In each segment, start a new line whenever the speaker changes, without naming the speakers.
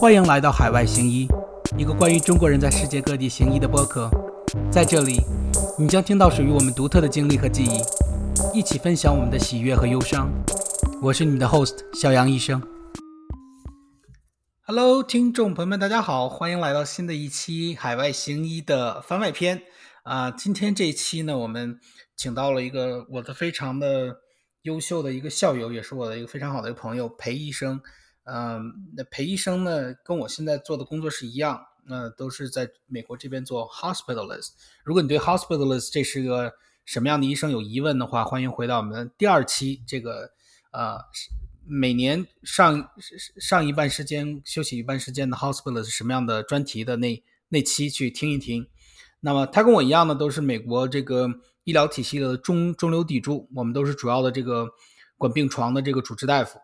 欢迎来到海外行医，一个关于中国人在世界各地行医的播客。在这里，你将听到属于我们独特的经历和记忆，一起分享我们的喜悦和忧伤。我是你的 host 小杨医生。Hello，听众朋友们，大家好，欢迎来到新的一期海外行医的番外篇。啊，今天这一期呢，我们请到了一个我的非常的优秀的一个校友，也是我的一个非常好的一个朋友裴医生。嗯，那裴医生呢，跟我现在做的工作是一样，那都是在美国这边做 hospitalist。如果你对 hospitalist 这是个什么样的医生有疑问的话，欢迎回到我们第二期这个呃每年上上一半时间休息一半时间的 hospitalist 什么样的专题的那那期去听一听。那么他跟我一样呢，都是美国这个医疗体系的中中流砥柱，我们都是主要的这个管病床的这个主治大夫。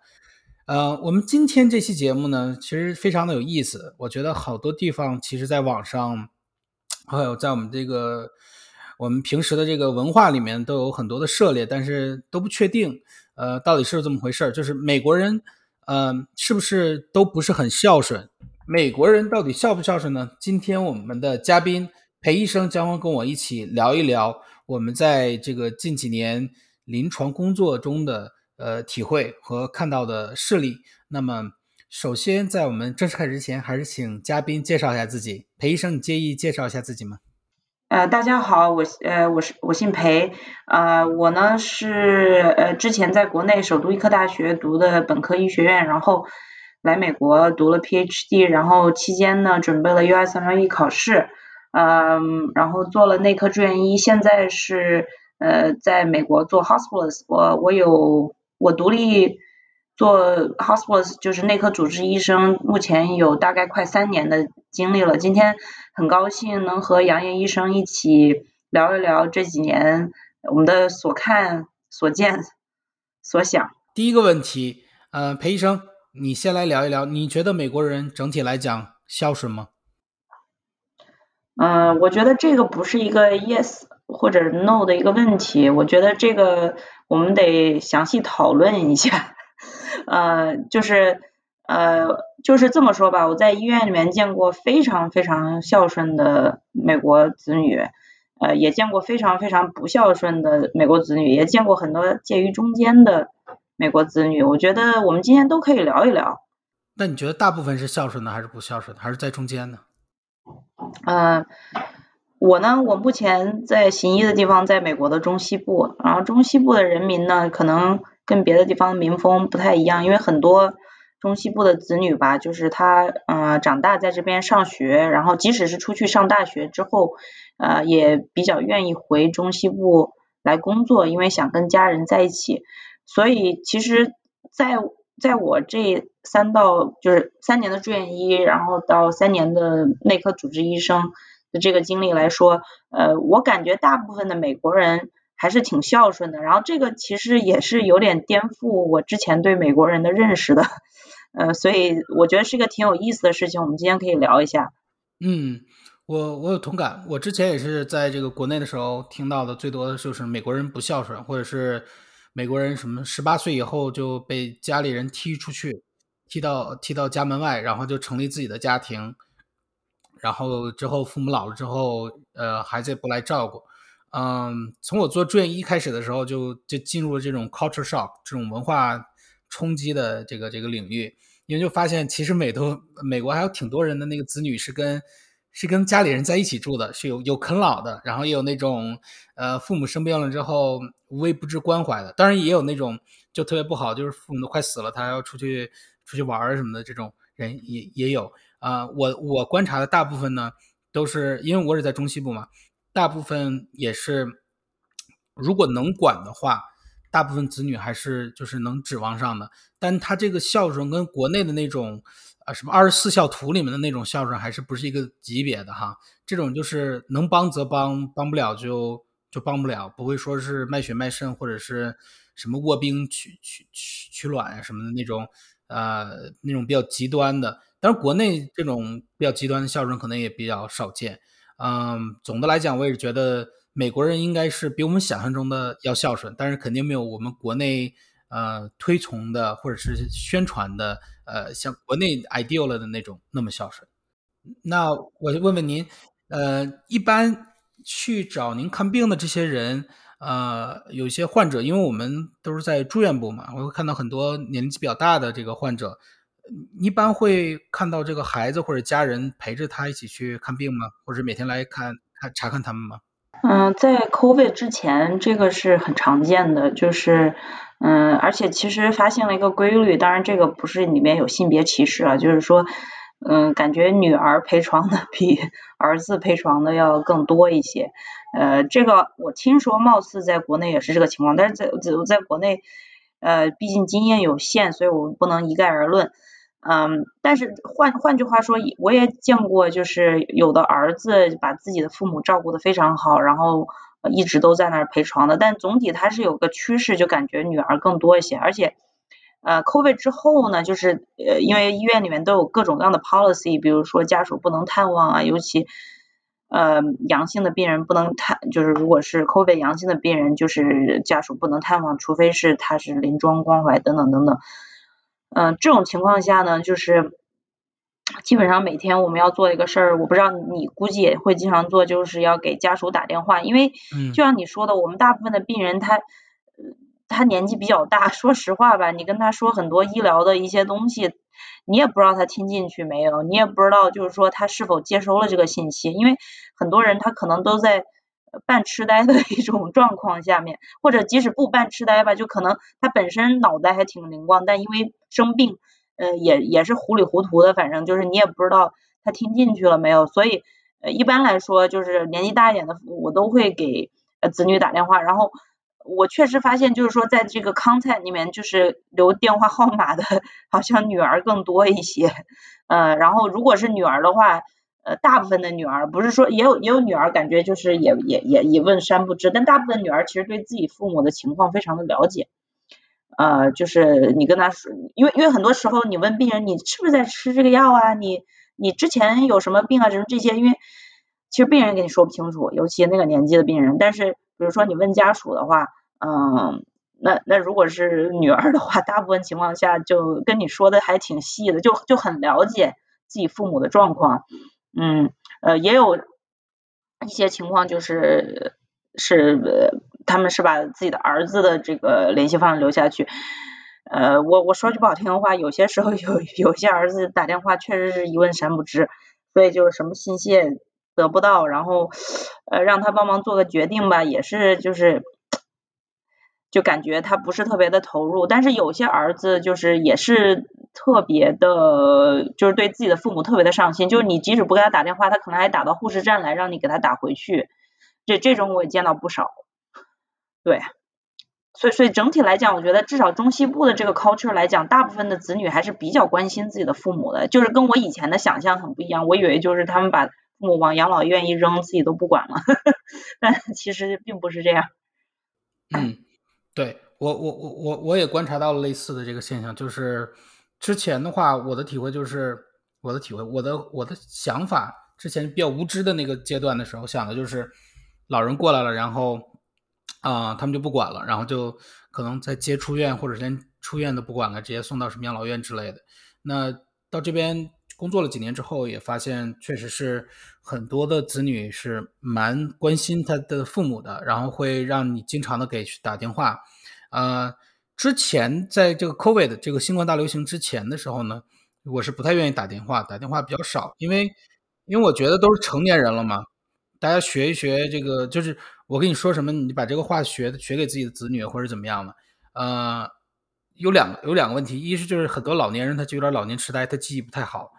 呃，我们今天这期节目呢，其实非常的有意思。我觉得好多地方，其实在网上，还有在我们这个我们平时的这个文化里面，都有很多的涉猎，但是都不确定，呃，到底是不是这么回事就是美国人，呃，是不是都不是很孝顺？美国人到底孝不孝顺呢？今天我们的嘉宾裴医生将会跟我一起聊一聊我们在这个近几年临床工作中的。呃，体会和看到的事例。那么，首先在我们正式开始之前，还是请嘉宾介绍一下自己。裴医生，你介意介绍一下自己吗？
呃，大家好，我呃我是我姓裴，呃我呢是呃之前在国内首都医科大学读的本科医学院，然后来美国读了 PhD，然后期间呢准备了 USMLE 考试，嗯，然后做了内科住院医，现在是呃在美国做 hospitalist，我我有。我独立做 hospital 就是内科主治医生，目前有大概快三年的经历了。今天很高兴能和杨烨医生一起聊一聊这几年我们的所看、所见、所想。
第一个问题，呃，裴医生，你先来聊一聊，你觉得美国人整体来讲孝顺吗？
嗯，我觉得这个不是一个 yes 或者 no 的一个问题，我觉得这个。我们得详细讨论一下，呃，就是呃，就是这么说吧，我在医院里面见过非常非常孝顺的美国子女，呃，也见过非常非常不孝顺的美国子女，也见过很多介于中间的美国子女。我觉得我们今天都可以聊一聊。
那你觉得大部分是孝顺的，还是不孝顺的，还是在中间呢？
嗯。我呢，我目前在行医的地方在美国的中西部，然后中西部的人民呢，可能跟别的地方民风不太一样，因为很多中西部的子女吧，就是他嗯长大在这边上学，然后即使是出去上大学之后，呃也比较愿意回中西部来工作，因为想跟家人在一起。所以其实，在在我这三到就是三年的住院医，然后到三年的内科主治医生。这个经历来说，呃，我感觉大部分的美国人还是挺孝顺的。然后这个其实也是有点颠覆我之前对美国人的认识的，呃，所以我觉得是一个挺有意思的事情。我们今天可以聊一下。
嗯，我我有同感。我之前也是在这个国内的时候听到的最多的就是美国人不孝顺，或者是美国人什么十八岁以后就被家里人踢出去，踢到踢到家门外，然后就成立自己的家庭。然后之后父母老了之后，呃，孩子也不来照顾，嗯，从我做住院医开始的时候，就就进入了这种 culture shock 这种文化冲击的这个这个领域，因为就发现其实美都美国还有挺多人的那个子女是跟是跟家里人在一起住的，是有有啃老的，然后也有那种呃父母生病了之后无微不至关怀的，当然也有那种就特别不好，就是父母都快死了，他要出去出去玩什么的这种人也也有。啊，我我观察的大部分呢，都是因为我是在中西部嘛，大部分也是，如果能管的话，大部分子女还是就是能指望上的。但他这个孝顺跟国内的那种啊什么二十四孝图里面的那种孝顺还是不是一个级别的哈。这种就是能帮则帮，帮不了就就帮不了，不会说是卖血卖肾或者是什么卧冰取取取取卵什么的那种呃那种比较极端的。当然，国内这种比较极端的孝顺可能也比较少见。嗯，总的来讲，我也是觉得美国人应该是比我们想象中的要孝顺，但是肯定没有我们国内呃推崇的或者是宣传的呃像国内 ideal 了的那种那么孝顺。那我就问问您，呃，一般去找您看病的这些人，呃，有些患者，因为我们都是在住院部嘛，我会看到很多年纪比较大的这个患者，一般会看到这个孩子或者家人陪着他一起去看病吗？或者每天来看看查看他们吗？
嗯，在 COVID 之前，这个是很常见的，就是，嗯，而且其实发现了一个规律，当然这个不是里面有性别歧视啊，就是说。嗯，感觉女儿陪床的比 儿子陪床的要更多一些。呃，这个我听说，貌似在国内也是这个情况，但是在在在国内，呃，毕竟经验有限，所以我不能一概而论。嗯，但是换换句话说，我也见过，就是有的儿子把自己的父母照顾的非常好，然后一直都在那儿陪床的。但总体它是有个趋势，就感觉女儿更多一些，而且。呃，COVID 之后呢，就是呃，因为医院里面都有各种各样的 policy，比如说家属不能探望啊，尤其呃阳性的病人不能探，就是如果是 COVID 阳性的病人，就是家属不能探望，除非是他是临终关怀等等等等。嗯，这种情况下呢，就是基本上每天我们要做一个事儿，我不知道你估计也会经常做，就是要给家属打电话，因为就像你说的，我们大部分的病人他。他年纪比较大，说实话吧，你跟他说很多医疗的一些东西，你也不知道他听进去没有，你也不知道就是说他是否接收了这个信息，因为很多人他可能都在半痴呆的一种状况下面，或者即使不半痴呆吧，就可能他本身脑袋还挺灵光，但因为生病，呃，也也是糊里糊涂的，反正就是你也不知道他听进去了没有，所以呃一般来说就是年纪大一点的，我都会给呃子女打电话，然后。我确实发现，就是说，在这个 contact 里面，就是留电话号码的，好像女儿更多一些。呃，然后如果是女儿的话，呃，大部分的女儿不是说也有也有女儿，感觉就是也也也一问三不知，但大部分女儿其实对自己父母的情况非常的了解。呃，就是你跟他说，因为因为很多时候你问病人，你是不是在吃这个药啊？你你之前有什么病啊？什么这些，因为其实病人跟你说不清楚，尤其那个年纪的病人，但是。比如说你问家属的话，嗯，那那如果是女儿的话，大部分情况下就跟你说的还挺细的，就就很了解自己父母的状况，嗯，呃，也有一些情况就是是呃他们是把自己的儿子的这个联系方式留下去，呃，我我说句不好听的话，有些时候有有些儿子打电话确实是一问三不知，所以就是什么信息也。得不到，然后呃让他帮忙做个决定吧，也是就是就感觉他不是特别的投入，但是有些儿子就是也是特别的，就是对自己的父母特别的上心，就是你即使不给他打电话，他可能还打到护士站来让你给他打回去，这这种我也见到不少，对。所以，所以整体来讲，我觉得至少中西部的这个 culture 来讲，大部分的子女还是比较关心自己的父母的，就是跟我以前的想象很不一样。我以为就是他们把父母往养老院一扔，自己都不管了，但其实并不是这样。
嗯，对我，我，我，我我也观察到了类似的这个现象，就是之前的话，我的体会就是我的体会，我的我的想法，之前比较无知的那个阶段的时候，想的就是老人过来了，然后。啊，他们就不管了，然后就可能在接出院，或者连出院都不管了，直接送到什么养老院之类的。那到这边工作了几年之后，也发现确实是很多的子女是蛮关心他的父母的，然后会让你经常的给去打电话。呃，之前在这个 COVID 这个新冠大流行之前的时候呢，我是不太愿意打电话，打电话比较少，因为因为我觉得都是成年人了嘛，大家学一学这个就是。我跟你说什么，你把这个话学学给自己的子女或者怎么样的，呃，有两个有两个问题，一是就是很多老年人他就有点老年痴呆，他记忆不太好，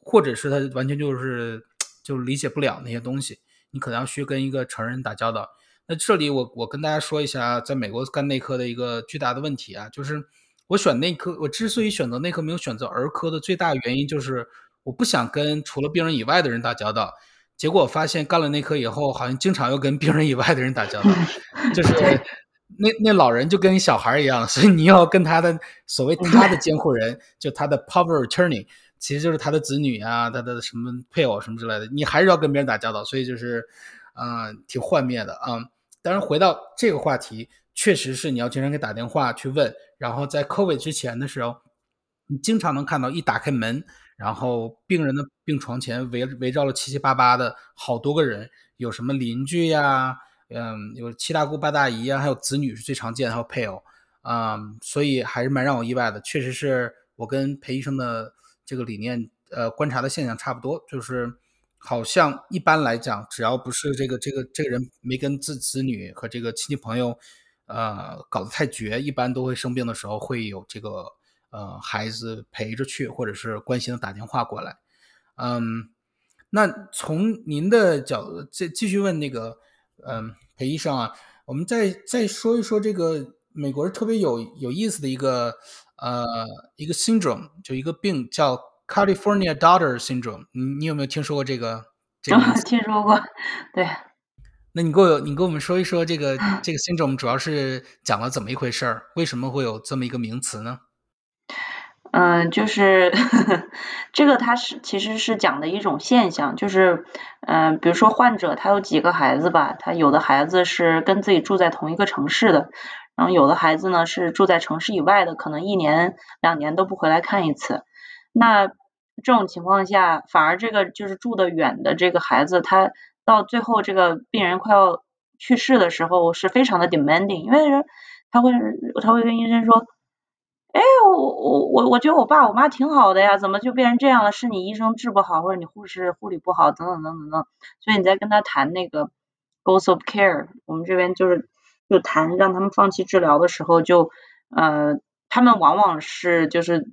或者是他完全就是就理解不了那些东西，你可能要去跟一个成人打交道。那这里我我跟大家说一下，在美国干内科的一个巨大的问题啊，就是我选内科，我之所以选择内科没有选择儿科的最大原因就是我不想跟除了病人以外的人打交道。结果发现干了内科以后，好像经常要跟病人以外的人打交道，就是 那那老人就跟小孩一样，所以你要跟他的所谓他的监护人，就他的 power attorney，其实就是他的子女啊，他的什么配偶什么之类的，你还是要跟别人打交道，所以就是，嗯，挺幻灭的啊。当然回到这个话题，确实是你要经常给打电话去问。然后在 COVID 之前的时候，你经常能看到一打开门，然后病人的病床前围围绕了七七八八的好多个人，有什么邻居呀，嗯，有七大姑八大姨呀，还有子女是最常见，还有配偶，啊，所以还是蛮让我意外的。确实是我跟裴医生的这个理念，呃，观察的现象差不多，就是好像一般来讲，只要不是这个这个这个人没跟子子女和这个亲戚朋友，呃，搞得太绝，一般都会生病的时候会有这个。呃，孩子陪着去，或者是关心的打电话过来，嗯，那从您的角度再继续问那个，嗯，裴医生啊，我们再再说一说这个美国特别有有意思的一个呃一个 syndrome，就一个病叫 California Daughter Syndrome，你你有没有听说过这个？这个
听说过，对。
那你给我你给我们说一说这个这个 syndrome 主要是讲了怎么一回事儿？为什么会有这么一个名词呢？
嗯，就是 这个，它是其实是讲的一种现象，就是嗯，比如说患者他有几个孩子吧，他有的孩子是跟自己住在同一个城市的，然后有的孩子呢是住在城市以外的，可能一年两年都不回来看一次。那这种情况下，反而这个就是住的远的这个孩子，他到最后这个病人快要去世的时候，是非常的 demanding，因为人他会他会跟医生说。哎，我我我我觉得我爸我妈挺好的呀，怎么就变成这样了？是你医生治不好，或者你护士护理不好，等等等等等。所以你在跟他谈那个 goals of care，我们这边就是就谈让他们放弃治疗的时候，就呃他们往往是就是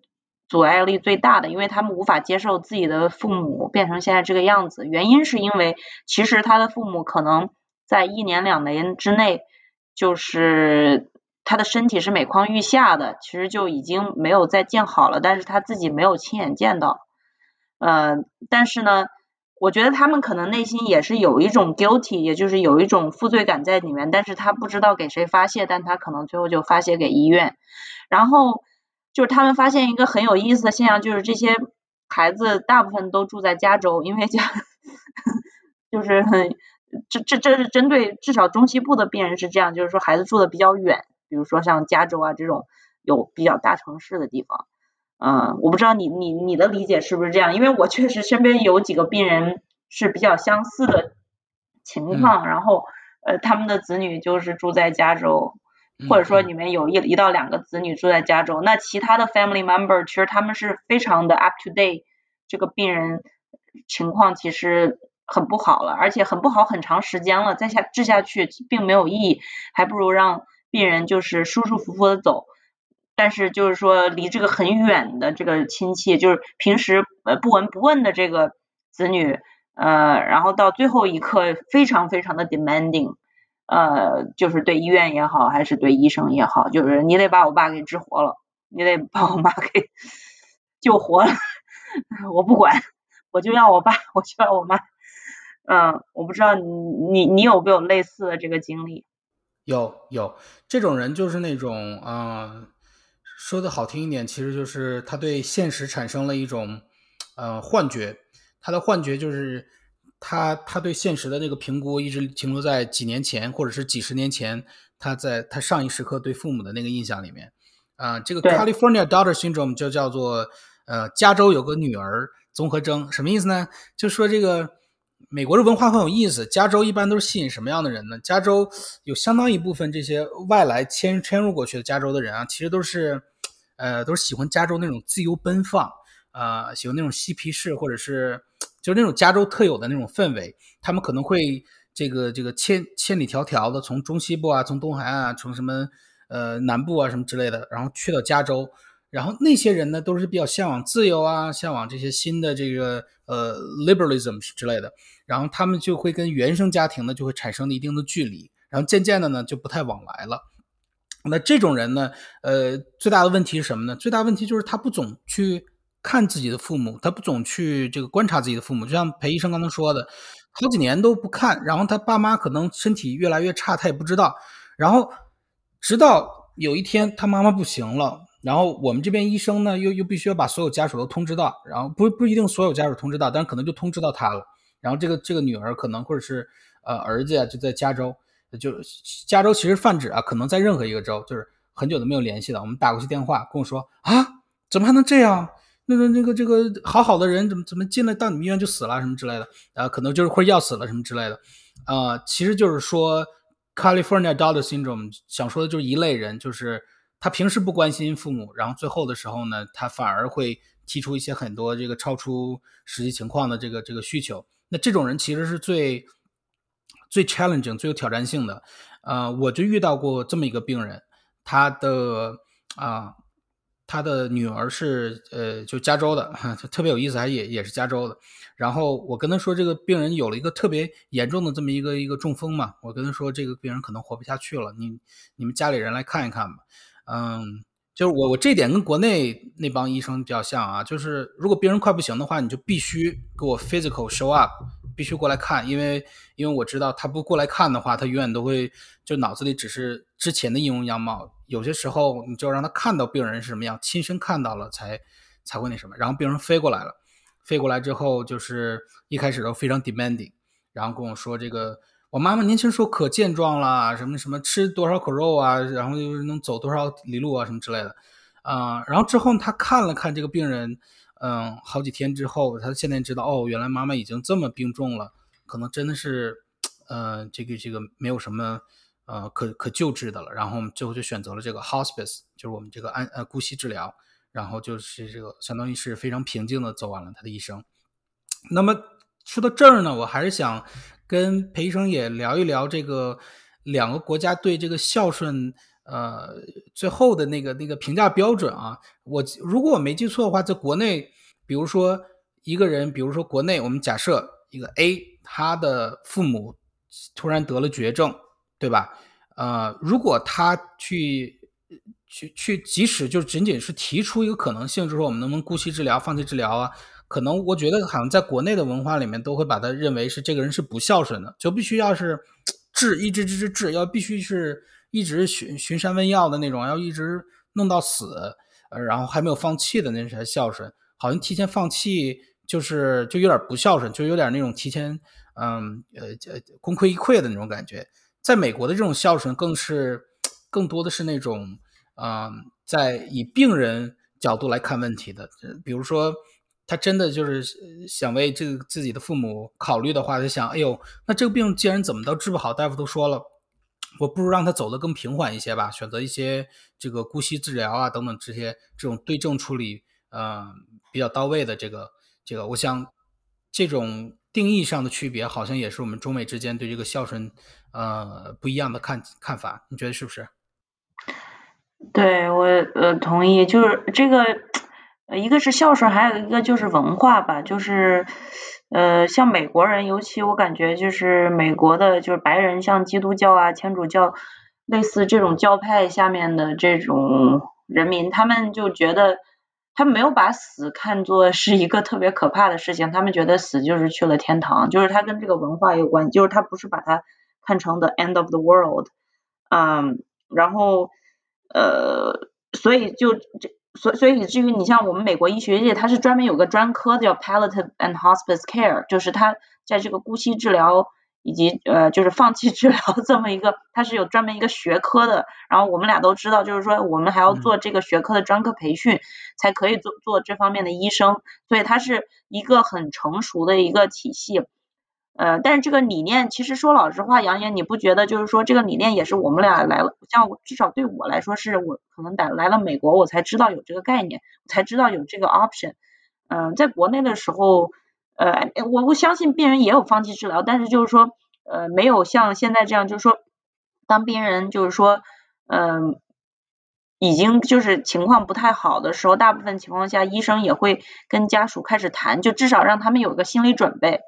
阻碍力最大的，因为他们无法接受自己的父母变成现在这个样子。原因是因为其实他的父母可能在一年两年之内就是。他的身体是每况愈下的，其实就已经没有再见好了，但是他自己没有亲眼见到。呃，但是呢，我觉得他们可能内心也是有一种 guilty，也就是有一种负罪感在里面，但是他不知道给谁发泄，但他可能最后就发泄给医院。然后就是他们发现一个很有意思的现象，就是这些孩子大部分都住在加州，因为加 就是很这这这是针对至少中西部的病人是这样，就是说孩子住的比较远。比如说像加州啊这种有比较大城市的地方，嗯，我不知道你你你的理解是不是这样？因为我确实身边有几个病人是比较相似的情况，然后呃他们的子女就是住在加州，或者说你们有一一到两个子女住在加州，那其他的 family member 其实他们是非常的 up to date，这个病人情况其实很不好了，而且很不好很长时间了，再下治下去并没有意义，还不如让。病人就是舒舒服服的走，但是就是说离这个很远的这个亲戚，就是平时呃不闻不问的这个子女，呃，然后到最后一刻非常非常的 demanding，呃，就是对医院也好，还是对医生也好，就是你得把我爸给治活了，你得把我妈给救活了，我不管，我就要我爸，我就要我妈，嗯，我不知道你你你有没有类似的这个经历。
有有这种人，就是那种啊，说的好听一点，其实就是他对现实产生了一种呃幻觉。他的幻觉就是他他对现实的那个评估一直停留在几年前或者是几十年前，他在他上一时刻对父母的那个印象里面啊。这个 California Daughter Syndrome 就叫做呃加州有个女儿综合征，什么意思呢？就说这个。美国的文化很有意思。加州一般都是吸引什么样的人呢？加州有相当一部分这些外来迁迁入过去的加州的人啊，其实都是，呃，都是喜欢加州那种自由奔放，啊，喜欢那种嬉皮士，或者是就是那种加州特有的那种氛围。他们可能会这个这个千千里迢迢的从中西部啊，从东海岸啊，从什么呃南部啊什么之类的，然后去到加州。然后那些人呢，都是比较向往自由啊，向往这些新的这个呃 liberalism 之类的。然后他们就会跟原生家庭呢就会产生一定的距离，然后渐渐的呢就不太往来了。那这种人呢，呃，最大的问题是什么呢？最大问题就是他不总去看自己的父母，他不总去这个观察自己的父母。就像裴医生刚才说的，好几年都不看，然后他爸妈可能身体越来越差，他也不知道。然后直到有一天他妈妈不行了。然后我们这边医生呢，又又必须要把所有家属都通知到，然后不不一定所有家属通知到，但是可能就通知到他了。然后这个这个女儿可能或者是呃儿子呀，就在加州，就加州其实泛指啊，可能在任何一个州，就是很久都没有联系了，我们打过去电话，跟我说啊，怎么还能这样？那个那个这个好好的人怎么怎么进来到你们医院就死了什么之类的？啊，可能就是会要死了什么之类的。啊，其实就是说 California Adult Syndrome，想说的就是一类人，就是他平时不关心父母，然后最后的时候呢，他反而会提出一些很多这个超出实际情况的这个这个需求。那这种人其实是最最 challenging、最有挑战性的。呃，我就遇到过这么一个病人，他的啊。他的女儿是呃，就加州的，特别有意思，还也也是加州的。然后我跟他说，这个病人有了一个特别严重的这么一个一个中风嘛，我跟他说，这个病人可能活不下去了，你你们家里人来看一看吧。嗯，就是我我这点跟国内那帮医生比较像啊，就是如果病人快不行的话，你就必须给我 physical show up。必须过来看，因为因为我知道他不过来看的话，他永远都会就脑子里只是之前的音容样貌。有些时候你就让他看到病人是什么样，亲身看到了才才会那什么。然后病人飞过来了，飞过来之后就是一开始都非常 demanding，然后跟我说这个我妈妈年轻时候可健壮了，什么什么吃多少口肉啊，然后就是能走多少里路啊什么之类的，啊，然后之后他看了看这个病人。嗯，好几天之后，他现在知道哦，原来妈妈已经这么病重了，可能真的是，呃，这个这个没有什么呃可可救治的了。然后我们最后就选择了这个 hospice，就是我们这个安呃姑息治疗。然后就是这个相当于是非常平静的走完了他的一生。那么说到这儿呢，我还是想跟裴医生也聊一聊这个两个国家对这个孝顺。呃，最后的那个那个评价标准啊，我如果我没记错的话，在国内，比如说一个人，比如说国内，我们假设一个 A，他的父母突然得了绝症，对吧？呃，如果他去去去，即使就仅仅是提出一个可能性，就是说我们能不能姑息治疗、放弃治疗啊？可能我觉得好像在国内的文化里面，都会把他认为是这个人是不孝顺的，就必须要是治，一直治治治，要必须是。一直寻寻山问药的那种，要一直弄到死，然后还没有放弃的那才孝顺。好像提前放弃就是就有点不孝顺，就有点那种提前，嗯，呃，呃，功亏一篑的那种感觉。在美国的这种孝顺，更是更多的是那种，嗯，在以病人角度来看问题的。比如说，他真的就是想为这个自己的父母考虑的话，就想，哎呦，那这个病既然怎么都治不好，大夫都说了。我不如让他走得更平缓一些吧，选择一些这个姑息治疗啊等等这些这种对症处理，呃，比较到位的这个这个，我想这种定义上的区别，好像也是我们中美之间对这个孝顺呃不一样的看看法，你觉得是不是？
对我呃同意，就是这个一个是孝顺，还有一个就是文化吧，就是。呃，像美国人，尤其我感觉就是美国的，就是白人，像基督教啊、天主教，类似这种教派下面的这种人民，他们就觉得，他没有把死看作是一个特别可怕的事情，他们觉得死就是去了天堂，就是他跟这个文化有关系，就是他不是把它看成 the end of the world，嗯，然后呃，所以就这。所所以以至于你像我们美国医学界，它是专门有个专科叫 palliative and hospice care，就是它在这个姑息治疗以及呃就是放弃治疗 这么一个，它是有专门一个学科的。然后我们俩都知道，就是说我们还要做这个学科的专科培训，才可以做做这方面的医生。所以它是一个很成熟的一个体系。呃，但是这个理念，其实说老实话，杨岩，你不觉得就是说这个理念也是我们俩来了，像至少对我来说，是我可能来来了美国，我才知道有这个概念，才知道有这个 option。嗯，在国内的时候，呃，我我相信病人也有放弃治疗，但是就是说，呃，没有像现在这样，就是说，当病人就是说，嗯，已经就是情况不太好的时候，大部分情况下，医生也会跟家属开始谈，就至少让他们有个心理准备。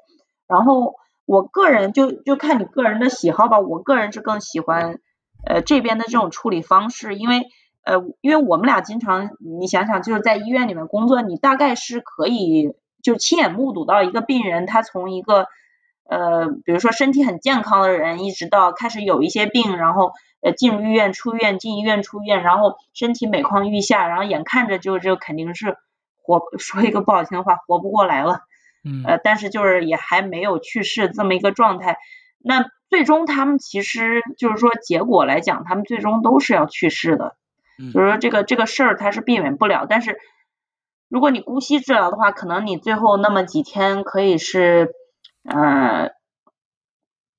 然后我个人就就看你个人的喜好吧，我个人是更喜欢呃这边的这种处理方式，因为呃因为我们俩经常你想想就是在医院里面工作，你大概是可以就亲眼目睹到一个病人他从一个呃比如说身体很健康的人，一直到开始有一些病，然后呃进入医院出院进医院出院，然后身体每况愈下，然后眼看着就就肯定是活 说一个不好听的话活不过来了。
嗯，
呃，但是就是也还没有去世这么一个状态，那最终他们其实就是说结果来讲，他们最终都是要去世的，就是说这个这个事儿它是避免不了，但是如果你姑息治疗的话，可能你最后那么几天可以是，呃，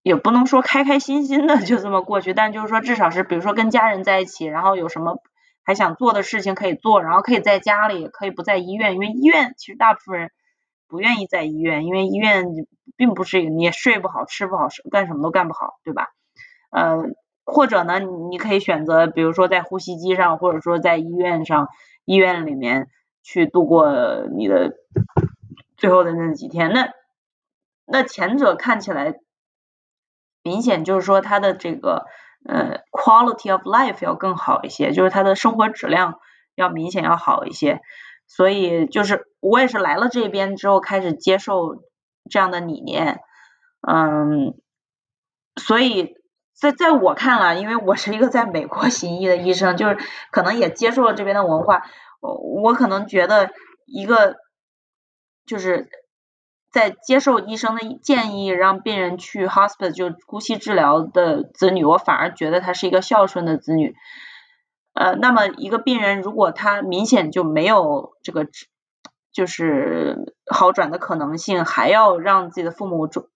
也不能说开开心心的就这么过去，但就是说至少是比如说跟家人在一起，然后有什么还想做的事情可以做，然后可以在家里，可以不在医院，因为医院其实大部分人。不愿意在医院，因为医院并不是你也睡不好、吃不好、干什么都干不好，对吧？呃，或者呢，你可以选择，比如说在呼吸机上，或者说在医院上，医院里面去度过你的最后的那几天。那那前者看起来明显就是说他的这个呃 quality of life 要更好一些，就是他的生活质量要明显要好一些。所以就是我也是来了这边之后开始接受这样的理念，嗯，所以在在我看来，因为我是一个在美国行医的医生，就是可能也接受了这边的文化，我可能觉得一个就是在接受医生的建议让病人去 hospital 就呼吸治疗的子女，我反而觉得他是一个孝顺的子女。呃，那么一个病人如果他明显就没有这个就是好转的可能性，还要让自己的父母做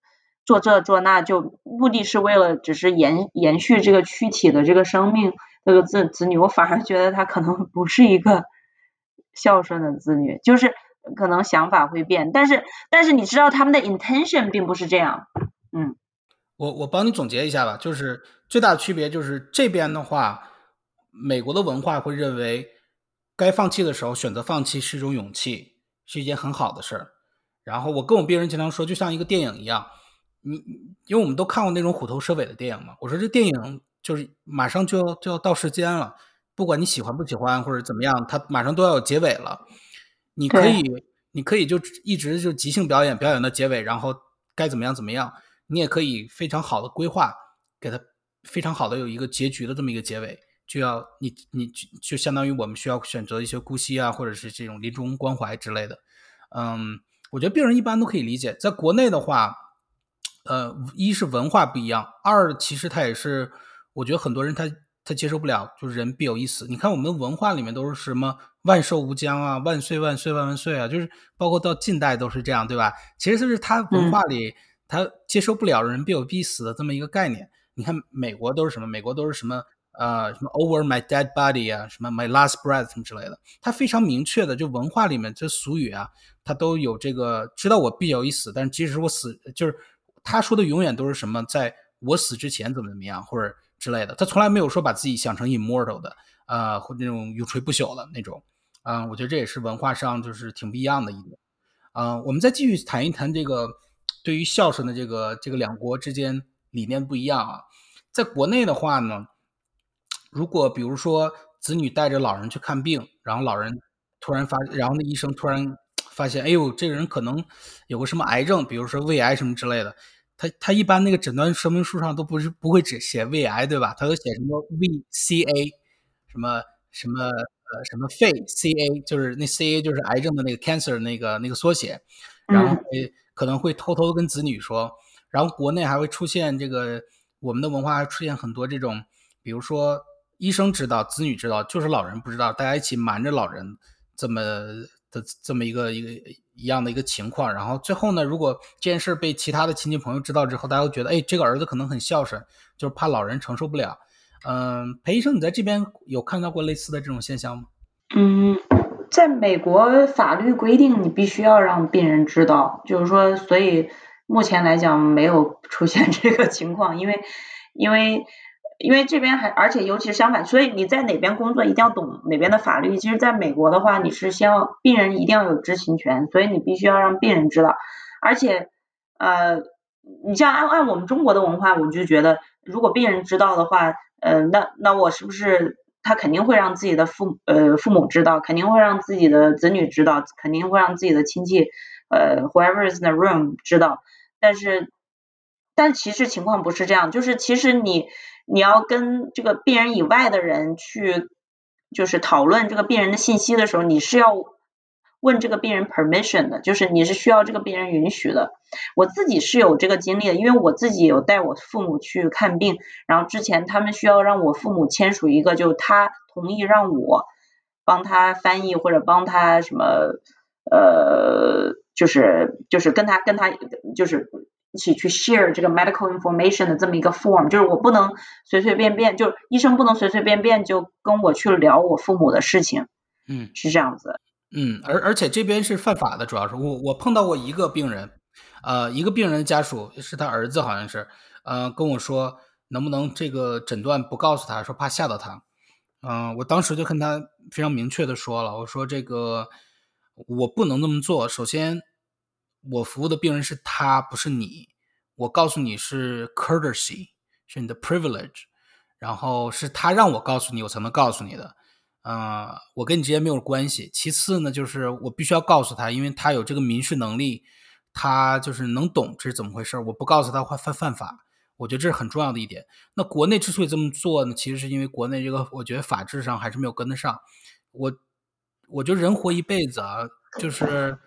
做这做那，就目的是为了只是延延续这个躯体的这个生命，这个子子女，我反而觉得他可能不是一个孝顺的子女，就是可能想法会变，但是但是你知道他们的 intention 并不是这样，嗯，
我我帮你总结一下吧，就是最大的区别就是这边的话。美国的文化会认为，该放弃的时候选择放弃是一种勇气，是一件很好的事儿。然后我跟我病人经常说，就像一个电影一样，你因为我们都看过那种虎头蛇尾的电影嘛。我说这电影就是马上就要就要到时间了，不管你喜欢不喜欢或者怎么样，它马上都要有结尾了。你可以你可以就一直就即兴表演，表演到结尾，然后该怎么样怎么样。你也可以非常好的规划，给它非常好的有一个结局的这么一个结尾。就要你你就就相当于我们需要选择一些姑息啊，或者是这种临终关怀之类的。嗯，我觉得病人一般都可以理解。在国内的话，呃，一是文化不一样，二其实他也是，我觉得很多人他他接受不了，就是人必有一死。你看我们文化里面都是什么万寿无疆啊，万岁万岁万万岁啊，就是包括到近代都是这样，对吧？其实就是他文化里他接受不了人必有必死的这么一个概念。你看美国都是什么？美国都是什么？呃，什么 over my dead body 啊，什么 my last breath 什么之类的，他非常明确的，就文化里面这俗语啊，他都有这个知道我必有一死，但是即使我死，就是他说的永远都是什么，在我死之前怎么怎么样或者之类的，他从来没有说把自己想成 immortal 的，呃，或那种永垂不朽的那种，嗯，我觉得这也是文化上就是挺不一样的一点，嗯，我们再继续谈一谈这个对于孝顺的这个这个两国之间理念不一样啊，在国内的话呢。如果比如说子女带着老人去看病，然后老人突然发，然后那医生突然发现，哎呦，这个人可能有个什么癌症，比如说胃癌什么之类的，他他一般那个诊断说明书上都不是不会只写胃癌，对吧？他都写什么 VCA，什么什么呃什么肺 CA，就是那 CA 就是癌症的那个 cancer 那个那个缩写，然后会可能会偷偷跟子女说，然后国内还会出现这个我们的文化还出现很多这种，比如说。医生知道，子女知道，就是老人不知道，大家一起瞒着老人，这么的这么一个一个一样的一个情况。然后最后呢，如果这件事被其他的亲戚朋友知道之后，大家都觉得，哎，这个儿子可能很孝顺，就是怕老人承受不了。嗯，裴医生，你在这边有看到过类似的这种现象吗？
嗯，在美国法律规定，你必须要让病人知道，就是说，所以目前来讲没有出现这个情况，因为因为。因为这边还，而且尤其是相反，所以你在哪边工作一定要懂哪边的法律。其实，在美国的话，你是先要病人一定要有知情权，所以你必须要让病人知道。而且，呃，你像按按我们中国的文化，我就觉得，如果病人知道的话，呃，那那我是不是他肯定会让自己的父呃父母知道，肯定会让自己的子女知道，肯定会让自己的亲戚呃 whoever is in the room 知道。但是，但其实情况不是这样，就是其实你。你要跟这个病人以外的人去，就是讨论这个病人的信息的时候，你是要问这个病人 permission 的，就是你是需要这个病人允许的。我自己是有这个经历的，因为我自己有带我父母去看病，然后之前他们需要让我父母签署一个，就他同意让我帮他翻译或者帮他什么呃，就是就是跟他跟他就是一起去 share 这个 medical information 的这么一个 form，就是我不能随随便便，就医生不能随随便便就跟我去聊我父母的事情，
嗯，
是这样子。
嗯，而而且这边是犯法的，主要是我我碰到过一个病人，呃，一个病人的家属是他儿子，好像是，呃，跟我说能不能这个诊断不告诉他，说怕吓到他，嗯，我当时就跟他非常明确的说了，我说这个我不能那么做，首先我服务的病人是他，不是你，我告诉你是 courtesy，是你的 privilege，然后是他让我告诉你，我才能告诉你的。呃，我跟你之间没有关系。其次呢，就是我必须要告诉他，因为他有这个民事能力，他就是能懂这是怎么回事。我不告诉他会犯犯法，我觉得这是很重要的一点。那国内之所以这么做呢，其实是因为国内这个我觉得法制上还是没有跟得上。我我觉得人活一辈子啊，就是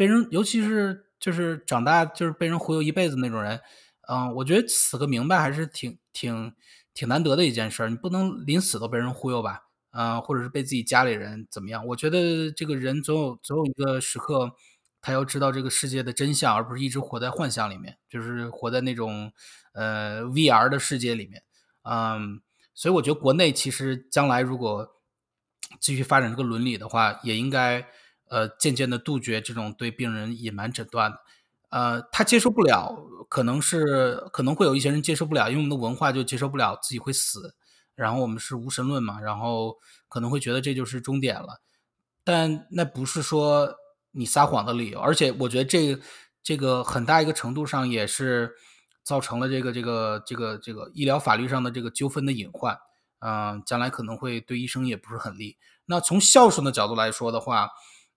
被人，尤其是就是长大就是被人忽悠一辈子那种人，嗯，我觉得死个明白还是挺挺挺难得的一件事。你不能临死都被人忽悠吧？啊，或者是被自己家里人怎么样？我觉得这个人总有总有一个时刻，他要知道这个世界的真相，而不是一直活在幻想里面，就是活在那种呃 VR 的世界里面。嗯，所以我觉得国内其实将来如果继续发展这个伦理的话，也应该呃渐渐的杜绝这种对病人隐瞒诊断。呃，他接受不了，可能是可能会有一些人接受不了，因为我们的文化就接受不了自己会死。然后我们是无神论嘛，然后可能会觉得这就是终点了，但那不是说你撒谎的理由，而且我觉得这这个很大一个程度上也是造成了这个这个这个这个医疗法律上的这个纠纷的隐患，嗯，将来可能会对医生也不是很利。那从孝顺的角度来说的话，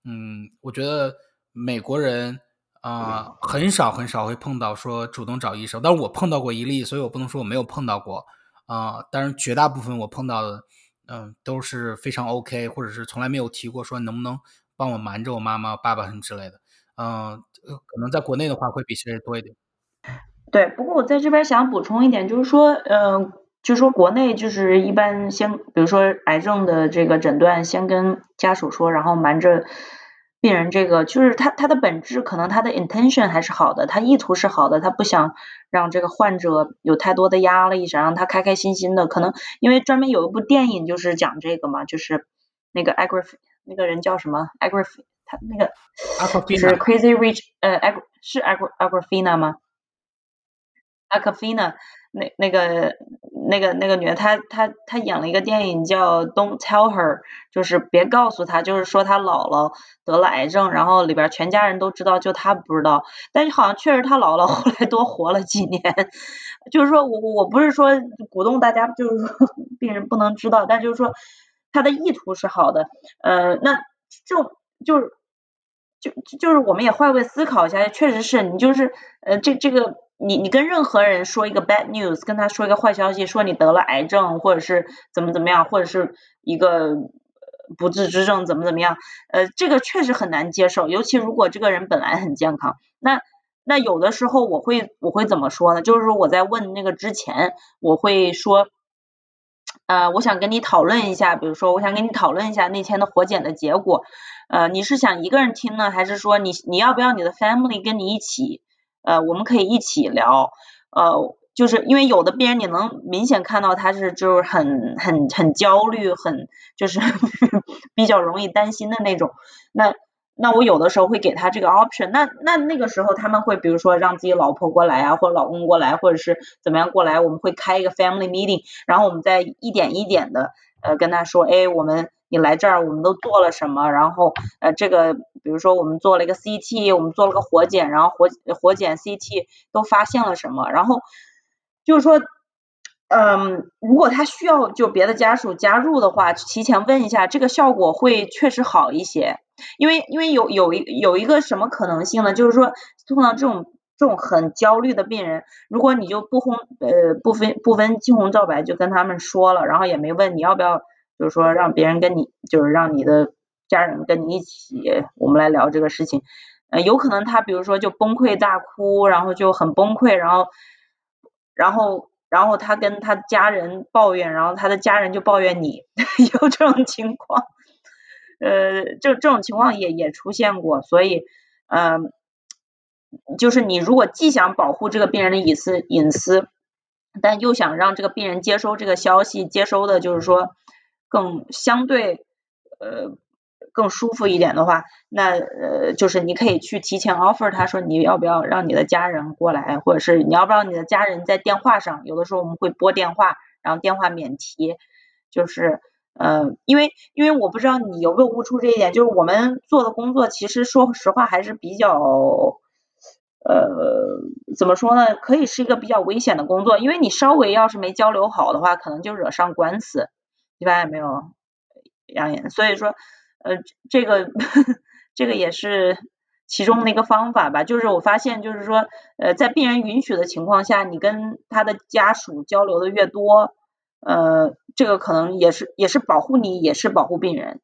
嗯，我觉得美国人啊很少很少会碰到说主动找医生，但是我碰到过一例，所以我不能说我没有碰到过。啊，但是，绝大部分我碰到的，嗯，都是非常 OK，或者是从来没有提过说能不能帮我瞒着我妈妈、爸爸什么之类的。嗯，可能在国内的话会比现在多一点。
对，不过我在这边想补充一点，就是说，嗯，就说国内就是一般先，比如说癌症的这个诊断，先跟家属说，然后瞒着。病人这个就是他他的本质可能他的 intention 还是好的，他意图是好的，他不想让这个患者有太多的压力，想让他开开心心的。可能因为专门有一部电影就是讲这个嘛，就是那个 Agrif 那个人叫什么 Agrif 他那个是 Crazy Rich 呃 Ag 是 Ag Agrifina 吗？Agrifina 那那个。那个那个女的，她她她演了一个电影叫《Don't Tell Her》，就是别告诉她，就是说她姥姥得了癌症，然后里边全家人都知道，就她不知道。但是好像确实她姥姥 后来多活了几年。就是说我我不是说鼓动大家，就是说病人不能知道，但就是说他的意图是好的。呃，那这种就是就就是我们也换位思考一下，确实是你就是呃这这个。你你跟任何人说一个 bad news，跟他说一个坏消息，说你得了癌症，或者是怎么怎么样，或者是一个不治之症，怎么怎么样，呃，这个确实很难接受，尤其如果这个人本来很健康。那那有的时候我会我会怎么说呢？就是说我在问那个之前，我会说，呃，我想跟你讨论一下，比如说我想跟你讨论一下那天的活检的结果，呃，你是想一个人听呢，还是说你你要不要你的 family 跟你一起？呃，我们可以一起聊，呃，就是因为有的病人你能明显看到他是就是很很很焦虑，很就是 比较容易担心的那种。那那我有的时候会给他这个 option，那那那个时候他们会比如说让自己老婆过来啊，或者老公过来，或者是怎么样过来，我们会开一个 family meeting，然后我们再一点一点的呃跟他说，哎，我们。你来这儿，我们都做了什么？然后，呃，这个，比如说我们做了一个 CT，我们做了个活检，然后活活检 CT 都发现了什么？然后就是说，嗯，如果他需要就别的家属加入的话，提前问一下，这个效果会确实好一些。因为因为有有一有一个什么可能性呢？就是说碰到这种这种很焦虑的病人，如果你就不红呃不分不分青红皂白就跟他们说了，然后也没问你要不要。就是说，让别人跟你，就是让你的家人跟你一起，我们来聊这个事情。呃，有可能他比如说就崩溃大哭，然后就很崩溃，然后，然后，然后他跟他家人抱怨，然后他的家人就抱怨你，有这种情况，呃，这这种情况也也出现过，所以，嗯，就是你如果既想保护这个病人的隐私隐私，但又想让这个病人接收这个消息，接收的就是说更相对，呃。更舒服一点的话，那呃就是你可以去提前 offer 他说你要不要让你的家人过来，或者是你要不要你的家人在电话上，有的时候我们会拨电话，然后电话免提，就是呃因为因为我不知道你有没有悟出这一点，就是我们做的工作其实说实话还是比较呃怎么说呢，可以是一个比较危险的工作，因为你稍微要是没交流好的话，可能就惹上官司，一般也没有，杨岩，所以说。呃，这个 这个也是其中的一个方法吧，就是我发现，就是说，呃，在病人允许的情况下，你跟他的家属交流的越多，呃，这个可能也是也是保护你，也是保护病人。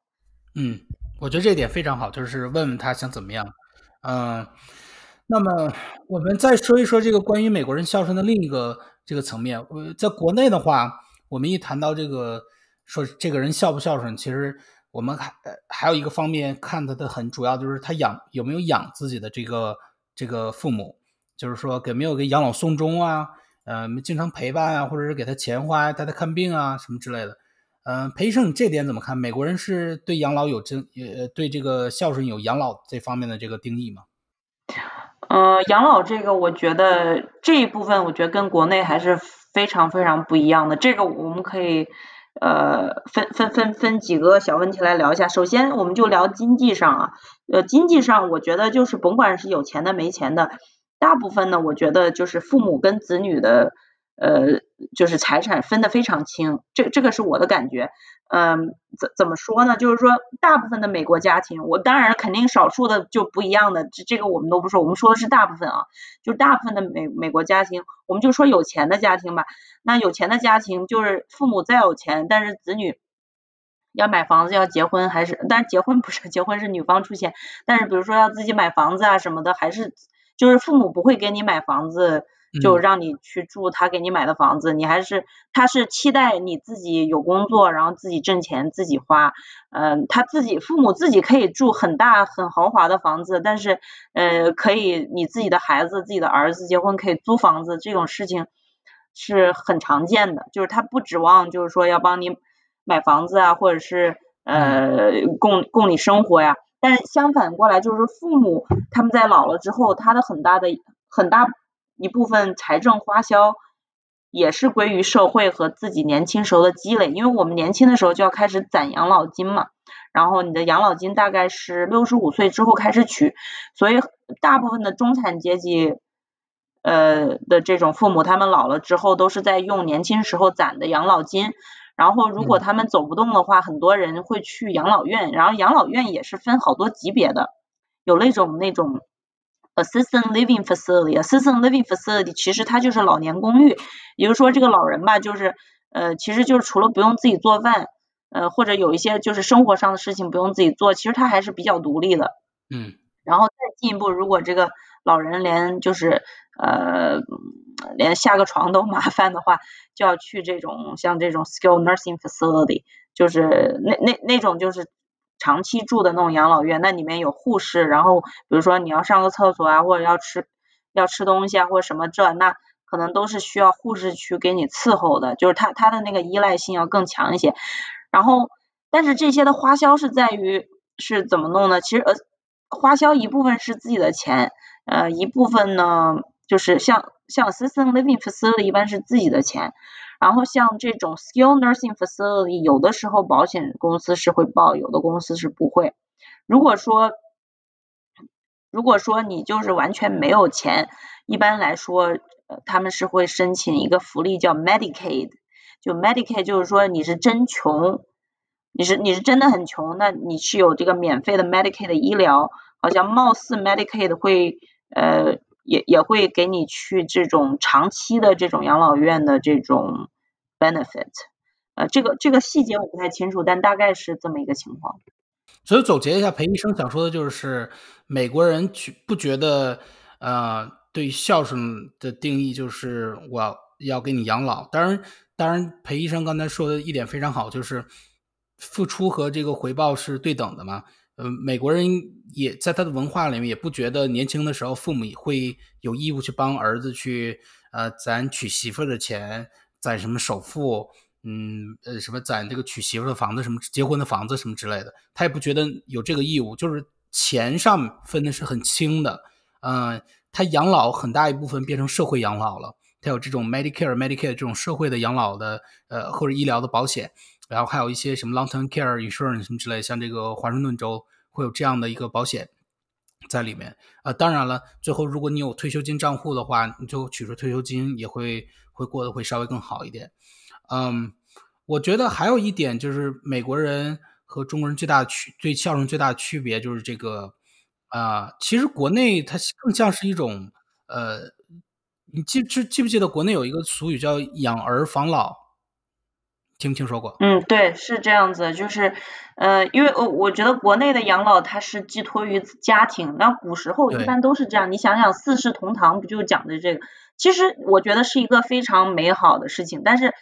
嗯，我觉得这点非常好，就是问问他想怎么样。嗯，那么我们再说一说这个关于美国人孝顺的另一个这个层面。呃，在国内的话，我们一谈到这个说这个人孝不孝顺，其实。我们还还有一个方面看他的很主要就是他养有没有养自己的这个这个父母，就是说给没有给养老送终啊，呃，经常陪伴啊，或者是给他钱花带他看病啊什么之类的。嗯，裴医生，你这点怎么看？美国人是对养老有真呃对这个孝顺有养老这方面的这个定义吗？
呃，养老这个我觉得这一部分我觉得跟国内还是非常非常不一样的。这个我们可以。呃，分分分分几个小问题来聊一下。首先，我们就聊经济上啊。呃，经济上，我觉得就是甭管是有钱的没钱的，大部分呢，我觉得就是父母跟子女的。呃，就是财产分得非常清，这这个是我的感觉。嗯，怎怎么说呢？就是说，大部分的美国家庭，我当然肯定少数的就不一样的，这这个我们都不说，我们说的是大部分啊，就大部分的美美国家庭，我们就说有钱的家庭吧。那有钱的家庭就是父母再有钱，但是子女要买房子要结婚还是，但结婚不是结婚是女方出钱，但是比如说要自己买房子啊什么的，还是就是父母不会给你买房子。就让你去住他给你买的房子，你还是他是期待你自己有工作，然后自己挣钱自己花，嗯，他自己父母自己可以住很大很豪华的房子，但是呃可以你自己的孩子自己的儿子结婚可以租房子这种事情是很常见的，就是他不指望就是说要帮你买房子啊，或者是呃供供你生活呀，但是相反过来就是父母他们在老了之后，他的很大的很大。一部分财政花销也是归于社会和自己年轻时候的积累，因为我们年轻的时候就要开始攒养老金嘛，然后你的养老金大概是六十五岁之后开始取，所以大部分的中产阶级呃的这种父母，他们老了之后都是在用年轻时候攒的养老金，然后如果他们走不动的话，很多人会去养老院，然后养老院也是分好多级别的，有那种那种。Assistant living facility，assistant living facility 其实它就是老年公寓，也就是说这个老人吧，就是呃，其实就是除了不用自己做饭，呃，或者有一些就是生活上的事情不用自己做，其实他还是比较独立的。
嗯。
然后再进一步，如果这个老人连就是呃连下个床都麻烦的话，就要去这种像这种 skilled nursing facility，就是那那那种就是。长期住的那种养老院，那里面有护士，然后比如说你要上个厕所啊，或者要吃要吃东西啊，或者什么这那，可能都是需要护士去给你伺候的，就是他他的那个依赖性要更强一些。然后，但是这些的花销是在于是怎么弄呢？其实呃，花销一部分是自己的钱，呃，一部分呢就是像像 assisted living facility 一般是自己的钱。然后像这种 skill nursing facility，有的时候保险公司是会报，有的公司是不会。如果说如果说你就是完全没有钱，一般来说，呃，他们是会申请一个福利叫 Medicaid，就 Medicaid 就是说你是真穷，你是你是真的很穷，那你是有这个免费的 Medicaid 的医疗，好像貌似 Medicaid 会呃。也也会给你去这种长期的这种养老院的这种 benefit，呃，这个这个细节我不太清楚，但大概是这么一个情况。
所以总结一下，裴医生想说的就是，美国人觉不觉得，呃，对孝顺的定义就是我要给你养老。当然，当然，裴医生刚才说的一点非常好，就是付出和这个回报是对等的嘛。呃，美国人也在他的文化里面也不觉得年轻的时候父母会有义务去帮儿子去，呃，攒娶媳妇的钱，攒什么首付。嗯，呃，什么攒这个娶媳妇的房子，什么结婚的房子，什么之类的，他也不觉得有这个义务，就是钱上分的是很清的。嗯，他养老很大一部分变成社会养老了，他有这种 Medicare、Medicare 这种社会的养老的，呃，或者医疗的保险，然后还有一些什么 Long-term care insurance 什么之类，像这个华盛顿州会有这样的一个保险在里面。啊，当然了，最后如果你有退休金账户的话，你就取出退休金也会会过得会稍微更好一点。嗯，我觉得还有一点就是美国人和中国人最大的区最孝顺最大的区别就是这个啊，其实国内它更像是一种呃，你记记记不记得国内有一个俗语叫养儿防老，听没听说过？
嗯，对，是这样子，就是呃，因为我我觉得国内的养老它是寄托于家庭，那古时候一般都是这样，你想想四世同堂不就讲的这个？其实我觉得是一个非常美好的事情，但是。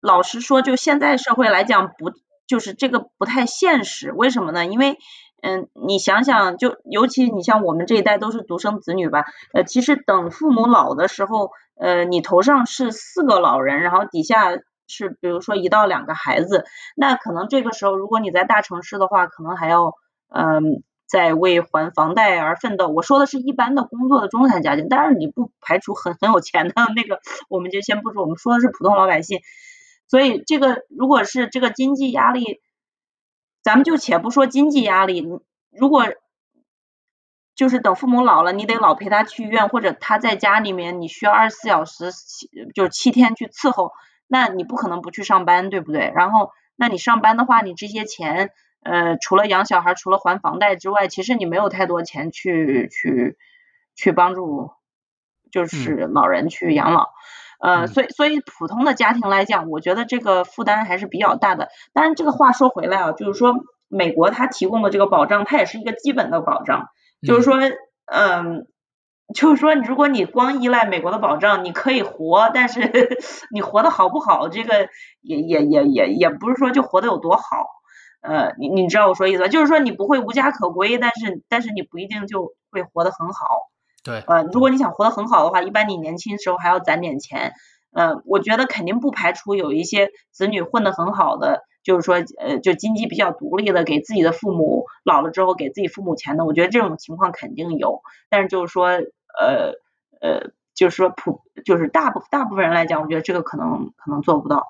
老实说，就现在社会来讲，不就是这个不太现实？为什么呢？因为，嗯，你想想，就尤其你像我们这一代都是独生子女吧，呃，其实等父母老的时候，呃，你头上是四个老人，然后底下是比如说一到两个孩子，那可能这个时候，如果你在大城市的话，可能还要，嗯，在为还房贷而奋斗。我说的是一般的工作的中产家庭，但是你不排除很很有钱的那个，我们就先不说，我们说的是普通老百姓。所以这个如果是这个经济压力，咱们就且不说经济压力，如果就是等父母老了，你得老陪他去医院，或者他在家里面，你需要二十四小时七就七天去伺候，那你不可能不去上班，对不对？然后，那你上班的话，你这些钱，呃，除了养小孩，除了还房贷之外，其实你没有太多钱去去去帮助，就是老人去养老。呃，所以所以普通的家庭来讲，我觉得这个负担还是比较大的。当然，这个话说回来啊，就是说美国它提供的这个保障，它也是一个基本的保障。就是说，嗯，就是说，如果你光依赖美国的保障，你可以活，但是 你活得好不好，这个也也也也也不是说就活得有多好。呃，你你知道我说意思吧？就是说你不会无家可归，但是但是你不一定就会活得很好。
对，
呃，如果你想活得很好的话，一般你年轻时候还要攒点钱。呃，我觉得肯定不排除有一些子女混得很好的，就是说，呃，就经济比较独立的，给自己的父母老了之后给自己父母钱的，我觉得这种情况肯定有。但是就是说，呃呃，就是说普，就是大部大部分人来讲，我觉得这个可能可能做不到。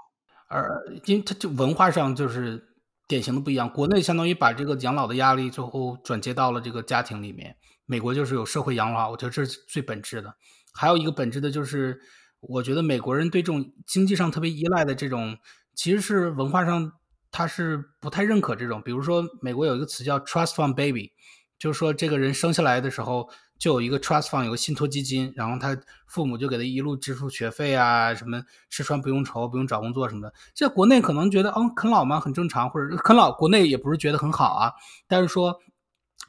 而因为它就文化上就是典型的不一样，国内相当于把这个养老的压力最后转接到了这个家庭里面。美国就是有社会养老，我觉得这是最本质的。还有一个本质的就是，我觉得美国人对这种经济上特别依赖的这种，其实是文化上他是不太认可这种。比如说，美国有一个词叫 trust fund baby，就是说这个人生下来的时候就有一个 trust fund，有个信托基金，然后他父母就给他一路支付学费啊，什么吃穿不用愁，不用找工作什么的。在国内可能觉得，嗯，啃老嘛很正常，或者啃老，国内也不是觉得很好啊，但是说。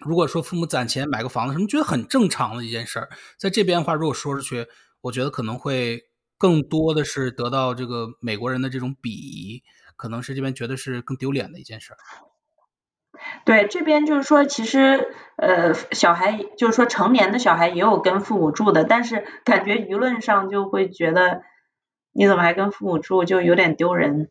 如果说父母攒钱买个房子什么，觉得很正常的一件事儿，在这边的话，如果说出去，我觉得可能会更多的是得到这个美国人的这种鄙夷，可能是这边觉得是更丢脸的一件事儿。
对，这边就是说，其实呃，小孩就是说成年的小孩也有跟父母住的，但是感觉舆论上就会觉得你怎么还跟父母住，就有点丢人。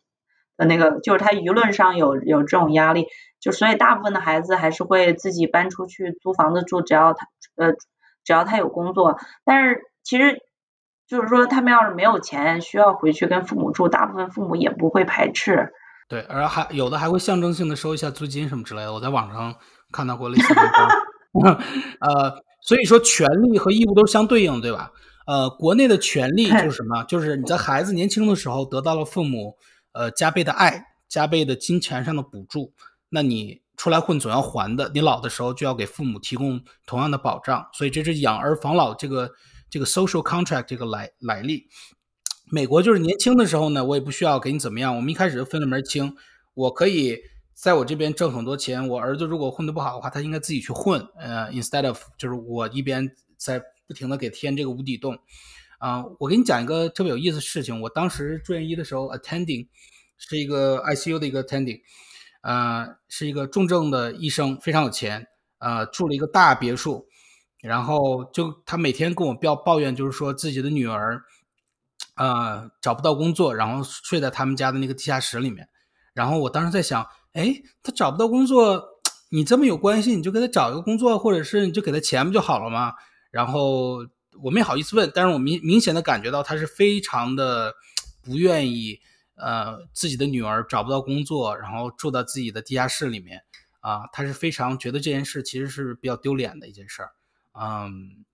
的那个就是他舆论上有有这种压力，就所以大部分的孩子还是会自己搬出去租房子住，只要他呃只要他有工作。但是其实就是说他们要是没有钱，需要回去跟父母住，大部分父母也不会排斥。
对，而还有的还会象征性的收一下租金什么之类的。我在网上看到过类似的文章。呃，所以说权利和义务都是相对应，对吧？呃，国内的权利就是什么？就是你在孩子年轻的时候得到了父母。呃，加倍的爱，加倍的金钱上的补助，那你出来混总要还的，你老的时候就要给父母提供同样的保障，所以这是养儿防老这个这个 social contract 这个来来历。美国就是年轻的时候呢，我也不需要给你怎么样，我们一开始就分了门清，我可以在我这边挣很多钱，我儿子如果混得不好的话，他应该自己去混，呃，instead of 就是我一边在不停的给填这个无底洞。啊，我给你讲一个特别有意思的事情，我当时住院医的时候，attending 是一个 ICU 的一个 attending，呃，是一个重症的医生，非常有钱，呃，住了一个大别墅，然后就他每天跟我抱抱怨，就是说自己的女儿，呃，找不到工作，然后睡在他们家的那个地下室里面，然后我当时在想，哎，他找不到工作，你这么有关系，你就给他找一个工作，或者是你就给他钱不就好了吗？然后。我没好意思问，但是我明明显的感觉到他是非常的不愿意，呃，自己的女儿找不到工作，然后住到自己的地下室里面，啊，他是非常觉得这件事其实是比较丢脸的一件事儿，嗯，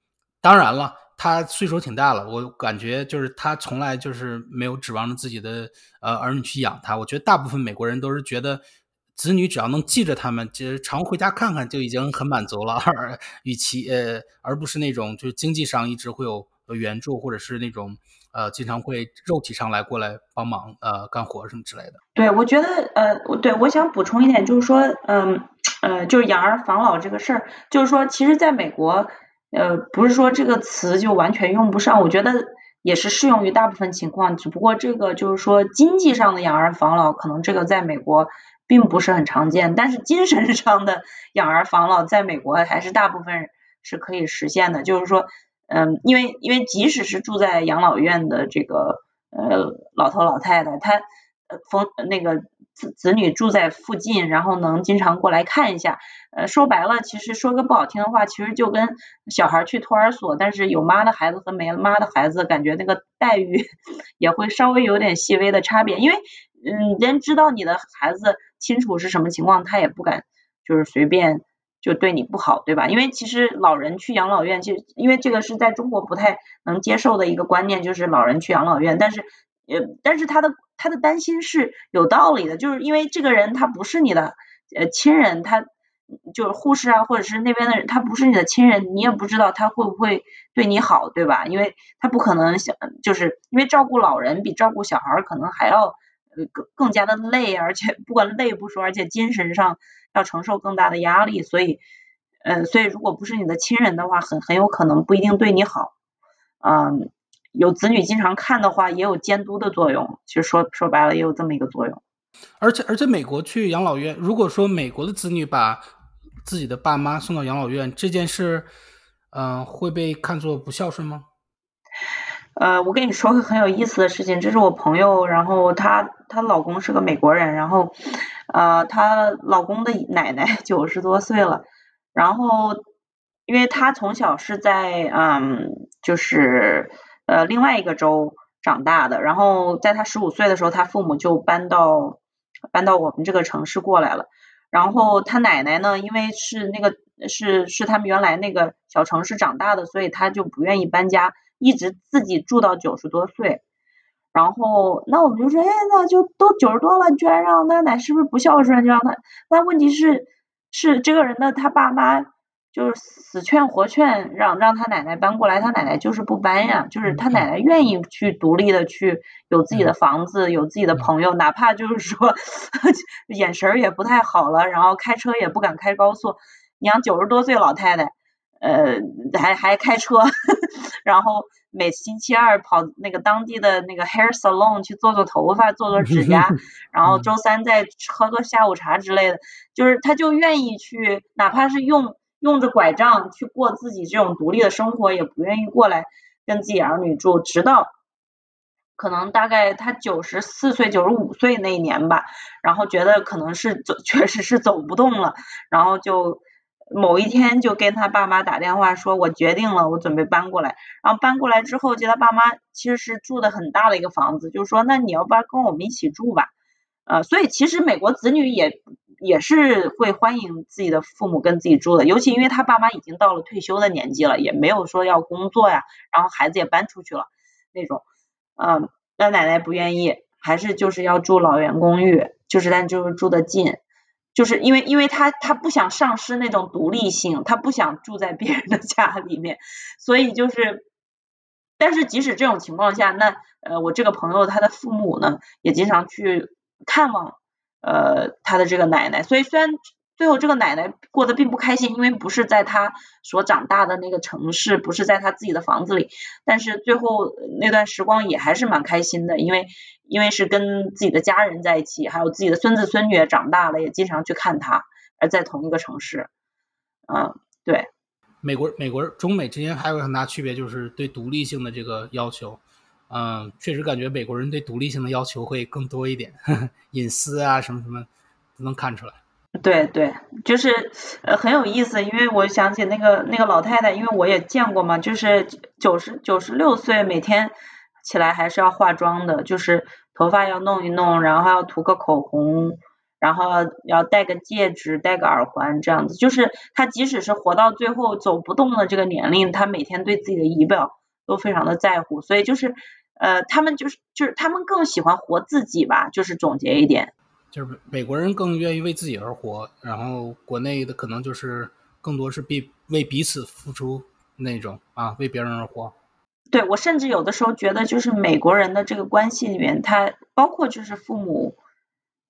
当然了，他岁数挺大了，我感觉就是他从来就是没有指望着自己的呃儿女去养他，我觉得大部分美国人都是觉得。子女只要能记着他们，就是常回家看看就已经很满足了。而与其呃，而不是那种就是经济上一直会有援助，或者是那种呃经常会肉体上来过来帮忙呃干活什么之类的。
对，我觉得呃，我对，我想补充一点，就是说，嗯呃，就是养儿防老这个事儿，就是说，其实在美国，呃，不是说这个词就完全用不上，我觉得也是适用于大部分情况，只不过这个就是说经济上的养儿防老，可能这个在美国。并不是很常见，但是精神上的 养儿防老在美国还是大部分是可以实现的。就是说，嗯，因为因为即使是住在养老院的这个呃老头老太太，他呃逢那个子子女住在附近，然后能经常过来看一下。呃，说白了，其实说个不好听的话，其实就跟小孩去托儿所，但是有妈的孩子和没妈的孩子，感觉那个待遇 也会稍微有点细微的差别，因为。嗯，人知道你的孩子清楚是什么情况，他也不敢就是随便就对你不好，对吧？因为其实老人去养老院，其实因为这个是在中国不太能接受的一个观念，就是老人去养老院。但是呃，但是他的他的担心是有道理的，就是因为这个人他不是你的呃亲人，他就是护士啊，或者是那边的人，他不是你的亲人，你也不知道他会不会对你好，对吧？因为他不可能想，就是因为照顾老人比照顾小孩可能还要呃。更更加的累，而且不管累不说，而且精神上要承受更大的压力，所以，嗯，所以如果不是你的亲人的话，很很有可能不一定对你好，嗯，有子女经常看的话，也有监督的作用，其实说说白了也有这么一个作用。
而且而且美国去养老院，如果说美国的子女把自己的爸妈送到养老院这件事，嗯，会被看作不孝顺吗？
呃，我跟你说个很有意思的事情，这是我朋友，然后她她老公是个美国人，然后呃，她老公的奶奶九十多岁了，然后因为她从小是在嗯，就是呃另外一个州长大的，然后在他十五岁的时候，他父母就搬到搬到我们这个城市过来了，然后他奶奶呢，因为是那个是是他们原来那个小城市长大的，所以他就不愿意搬家。一直自己住到九十多岁，然后那我们就说，哎，那就都九十多了，居然让奶奶是不是不孝顺？就让他，那问题是是这个人的他爸妈就是死劝活劝，让让他奶奶搬过来，他奶奶就是不搬呀，就是他奶奶愿意去独立的去有自己的房子，有自己的朋友，哪怕就是说 眼神儿也不太好了，然后开车也不敢开高速，你像九十多岁老太太。呃，还还开车，然后每星期二跑那个当地的那个 hair salon 去做做头发、做做指甲，然后周三再喝个下午茶之类的，就是他就愿意去，哪怕是用用着拐杖去过自己这种独立的生活，也不愿意过来跟自己儿女住，直到可能大概他九十四岁、九十五岁那一年吧，然后觉得可能是走，确实是走不动了，然后就。某一天就跟他爸妈打电话说，我决定了，我准备搬过来。然后搬过来之后，就他爸妈其实是住的很大的一个房子，就说，那你要不然跟我们一起住吧。呃，所以其实美国子女也也是会欢迎自己的父母跟自己住的，尤其因为他爸妈已经到了退休的年纪了，也没有说要工作呀，然后孩子也搬出去了那种。嗯，那奶奶不愿意，还是就是要住老员公寓，就是但就是住的近。就是因为，因为他他不想丧失那种独立性，他不想住在别人的家里面，所以就是，但是即使这种情况下，那呃，我这个朋友他的父母呢，也经常去看望呃他的这个奶奶，所以虽然最后这个奶奶过得并不开心，因为不是在他所长大的那个城市，不是在他自己的房子里，但是最后那段时光也还是蛮开心的，因为因为是跟自己的家人在一起，还有自己的孙子孙女也长大了，也经常去看他，而在同一个城市，嗯，对。
美国美国中美之间还有很大区别，就是对独立性的这个要求，嗯，确实感觉美国人对独立性的要求会更多一点，隐私啊什么什么都能看出来。
对对，就是呃很有意思，因为我想起那个那个老太太，因为我也见过嘛，就是九十九十六岁，每天起来还是要化妆的，就是头发要弄一弄，然后要涂个口红。然后要戴个戒指，戴个耳环，这样子，就是她即使是活到最后走不动的这个年龄，她每天对自己的仪表都非常的在乎，所以就是呃，他们就是就是他们更喜欢活自己吧，就是总结一点，
就是美国人更愿意为自己而活，然后国内的可能就是更多是必为彼此付出那种啊，为别人而活。
对我甚至有的时候觉得，就是美国人的这个关系里面，他包括就是父母。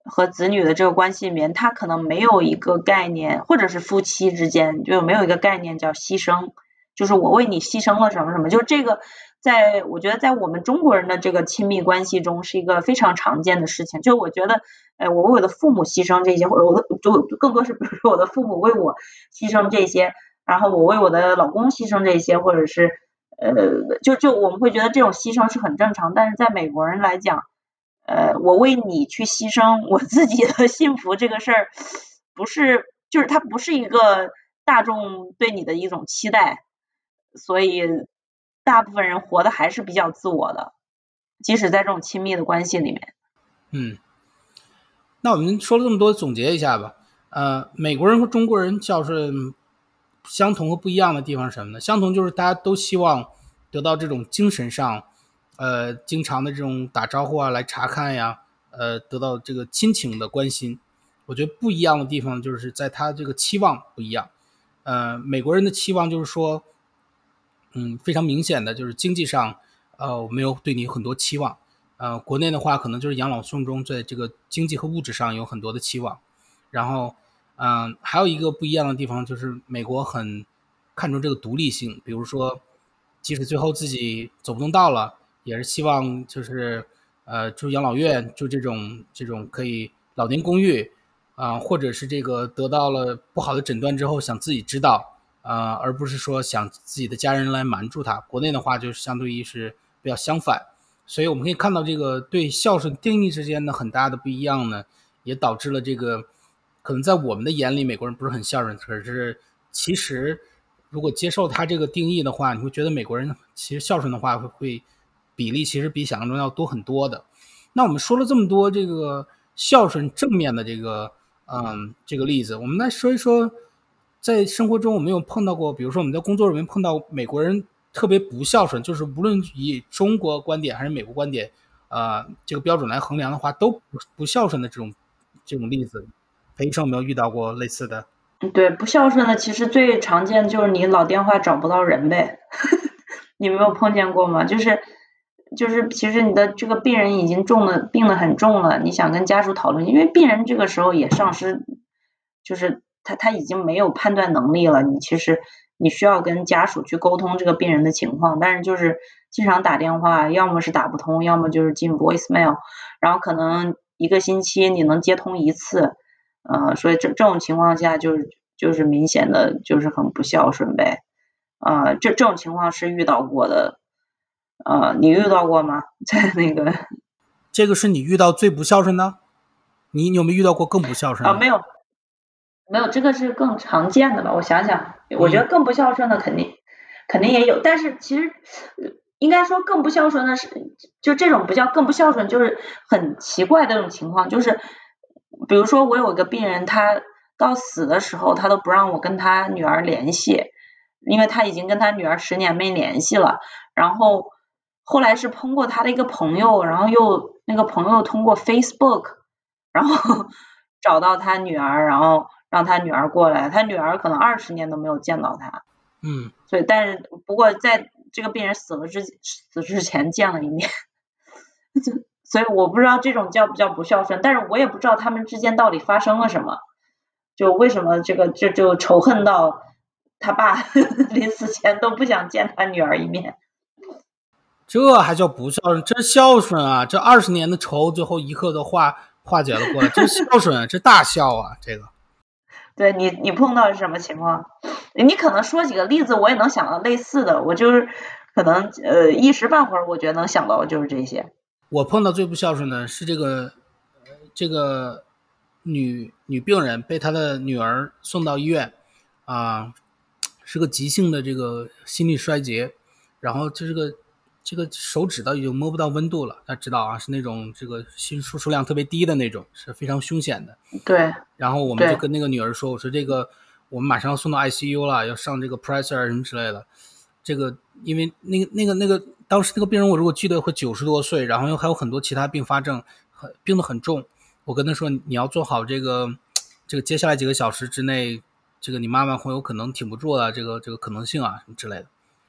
和子女的这个关系里面，他可能没有一个概念，或者是夫妻之间就没有一个概念叫牺牲，就是我为你牺牲了什么什么，就这个，在我觉得在我们中国人的这个亲密关系中是一个非常常见的事情。就我觉得，呃，我为我的父母牺牲这些，或者我的就更多是比如说我的父母为我牺牲这些，然后我为我的老公牺牲这些，或者是呃，就就我们会觉得这种牺牲是很正常，但是在美国人来讲。呃，我为你去牺牲我自己的 幸福这个事儿，不是，就是它不是一个大众对你的一种期待，所以大部分人活的还是比较自我的，即使在这种亲密的关系里面。
嗯，那我们说了这么多，总结一下吧。呃，美国人和中国人孝顺相同和不一样的地方是什么呢？相同就是大家都希望得到这种精神上。呃，经常的这种打招呼啊，来查看呀，呃，得到这个亲情的关心。我觉得不一样的地方就是在他这个期望不一样。呃，美国人的期望就是说，嗯，非常明显的就是经济上，呃，我没有对你很多期望。呃，国内的话可能就是养老送终，在这个经济和物质上有很多的期望。然后，嗯，还有一个不一样的地方就是美国很看重这个独立性，比如说，即使最后自己走不动道了。也是希望就是，呃，住养老院，住这种这种可以老年公寓，啊，或者是这个得到了不好的诊断之后想自己知道，啊，而不是说想自己的家人来瞒住他。国内的话就是相对于是比较相反，所以我们可以看到这个对孝顺定义之间的很大的不一样呢，也导致了这个可能在我们的眼里美国人不是很孝顺，可是其实如果接受他这个定义的话，你会觉得美国人其实孝顺的话会会。比例其实比想象中要多很多的。那我们说了这么多这个孝顺正面的这个嗯这个例子，我们来说一说，在生活中我们有碰到过，比如说我们在工作里面碰到美国人特别不孝顺，就是无论以中国观点还是美国观点，呃这个标准来衡量的话，都不不孝顺的这种这种例子，裴医生有没有遇到过类似的？
对，不孝顺的其实最常见就是你老电话找不到人呗，你没有碰见过吗？就是。就是其实你的这个病人已经重了，病得很重了，你想跟家属讨论，因为病人这个时候也丧失，就是他他已经没有判断能力了。你其实你需要跟家属去沟通这个病人的情况，但是就是经常打电话，要么是打不通，要么就是进 voicemail，然后可能一个星期你能接通一次，呃，所以这这种情况下就是就是明显的就是很不孝顺呗，啊，这这种情况是遇到过的。呃，你遇到过吗？在那个，
这个是你遇到最不孝顺的？你你有没有遇到过更不孝顺的？
啊，没有，没有，这个是更常见的吧？我想想，我觉得更不孝顺的肯定肯定也有，但是其实应该说更不孝顺的是，就这种不叫更不孝顺，就是很奇怪的这种情况，就是比如说我有一个病人，他到死的时候，他都不让我跟他女儿联系，因为他已经跟他女儿十年没联系了，然后。后来是通过他的一个朋友，然后又那个朋友通过 Facebook，然后 找到他女儿，然后让他女儿过来。他女儿可能二十年都没有见到他。
嗯。
所以，但是不过在这个病人死了之死之前见了一面。所以我不知道这种叫不叫不孝顺，但是我也不知道他们之间到底发生了什么，就为什么这个这就仇恨到他爸 临死前都不想见他女儿一面。
这还叫不孝顺？这孝顺啊！这二十年的仇，最后一刻都化化解了过来，这孝顺，啊这大孝啊！这个。
对你，你碰到是什么情况？你可能说几个例子，我也能想到类似的。我就是可能呃一时半会儿，我觉得能想到的就是这些。
我碰到最不孝顺的是这个这个女女病人被她的女儿送到医院啊，是个急性的这个心力衰竭，然后这是个。这个手指都已经摸不到温度了，他知道啊，是那种这个心输出量特别低的那种，是非常凶险的。
对。
然后我们就跟那个女儿说：“我说这个我们马上要送到 ICU 了，要上这个 pressor 什么之类的。这个因为那个那个那个当时那个病人我如果记得会九十多岁，然后又还有很多其他并发症，很病得很重。我跟他说你要做好这个这个接下来几个小时之内，这个你妈妈会有可能挺不住的这个这个可能性啊什么之类的。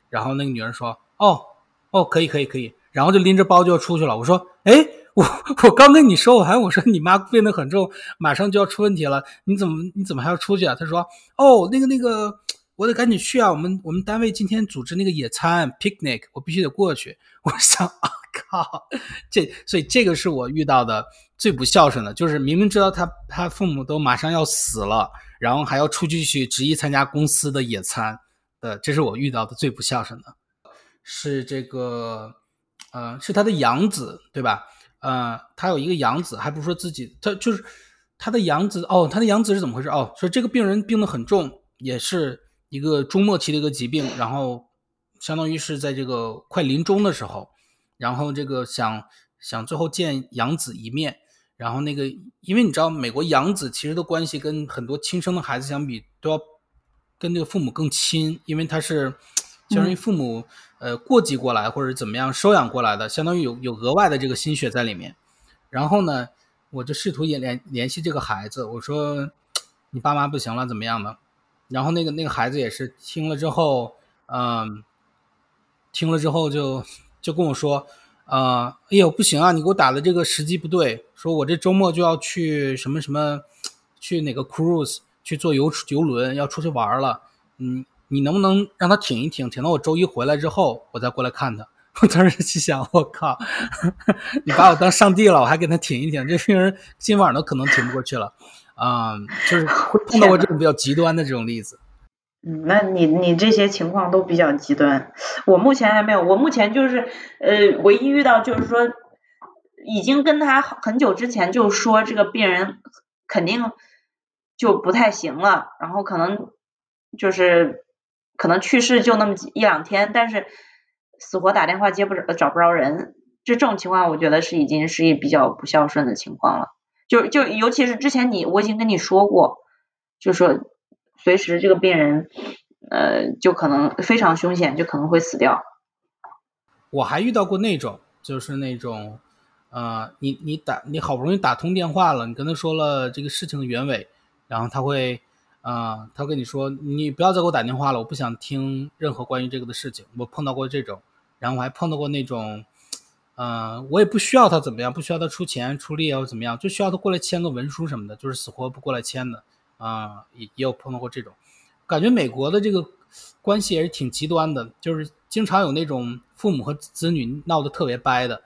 然后那个女人说：哦。哦，可以可以可以，然后就拎着包就要出去了。我说，哎，我我刚跟你说，我还我说你妈病得很重，马上就要出问题了，你怎么你怎么还要出去啊？他说，哦，那个那个，我得赶紧去啊，我们我们单位今天组织那个野餐 picnic，我必须得过去。我想，啊靠，这所以这个是我遇到的最不孝顺的，就是明明知道他他父母都马上要死了，然后还要出去去执意参加公司的野餐，呃，这是我遇到的最不孝顺的。是这个，呃，是他的养子，对吧？呃，他有一个养子，还不是说自己，他就是他的养子。哦，他的养子是怎么回事？哦，说这个病人病得很重，也是一个中末期的一个疾病，然后相当于是在这个快临终的时候，然后这个想想最后见养子一面，然后那个，因为你知道，美国养子其实的关系跟很多亲生的孩子相比，都要跟这个父母更亲，因为他是。相当于父母呃过继过来或者怎么样收养过来的，相当于有有额外的这个心血在里面。然后呢，我就试图也联联系这个孩子，我说你爸妈不行了怎么样的？然后那个那个孩子也是听了之后，嗯，听了之后就就跟我说，啊，哎呦不行啊，你给我打的这个时机不对，说我这周末就要去什么什么，去哪个 cruise 去坐游游轮要出去玩了，嗯。你能不能让他挺一挺，挺到我周一回来之后，我再过来看他？我当时心想，我靠，你把我当上帝了，我还给他挺一挺，这病人今晚都可能挺不过去了，啊，就是碰到过这种比较极端的这种例子。
嗯，那你你这些情况都比较极端，我目前还没有，我目前就是呃，唯一遇到就是说，已经跟他很久之前就说这个病人肯定就不太行了，然后可能就是。可能去世就那么几一两天，但是死活打电话接不着，找不着人，就这种情况，我觉得是已经是一比较不孝顺的情况了。就就尤其是之前你我已经跟你说过，就说随时这个病人呃就可能非常凶险，就可能会死掉。
我还遇到过那种，就是那种呃，你你打你好不容易打通电话了，你跟他说了这个事情的原委，然后他会。啊，他跟你说，你不要再给我打电话了，我不想听任何关于这个的事情。我碰到过这种，然后我还碰到过那种，嗯，我也不需要他怎么样，不需要他出钱出力啊，或怎么样，就需要他过来签个文书什么的，就是死活不过来签的。啊，也也有碰到过这种，感觉美国的这个关系也是挺极端的，就是经常有那种父母和子女闹得特别掰的，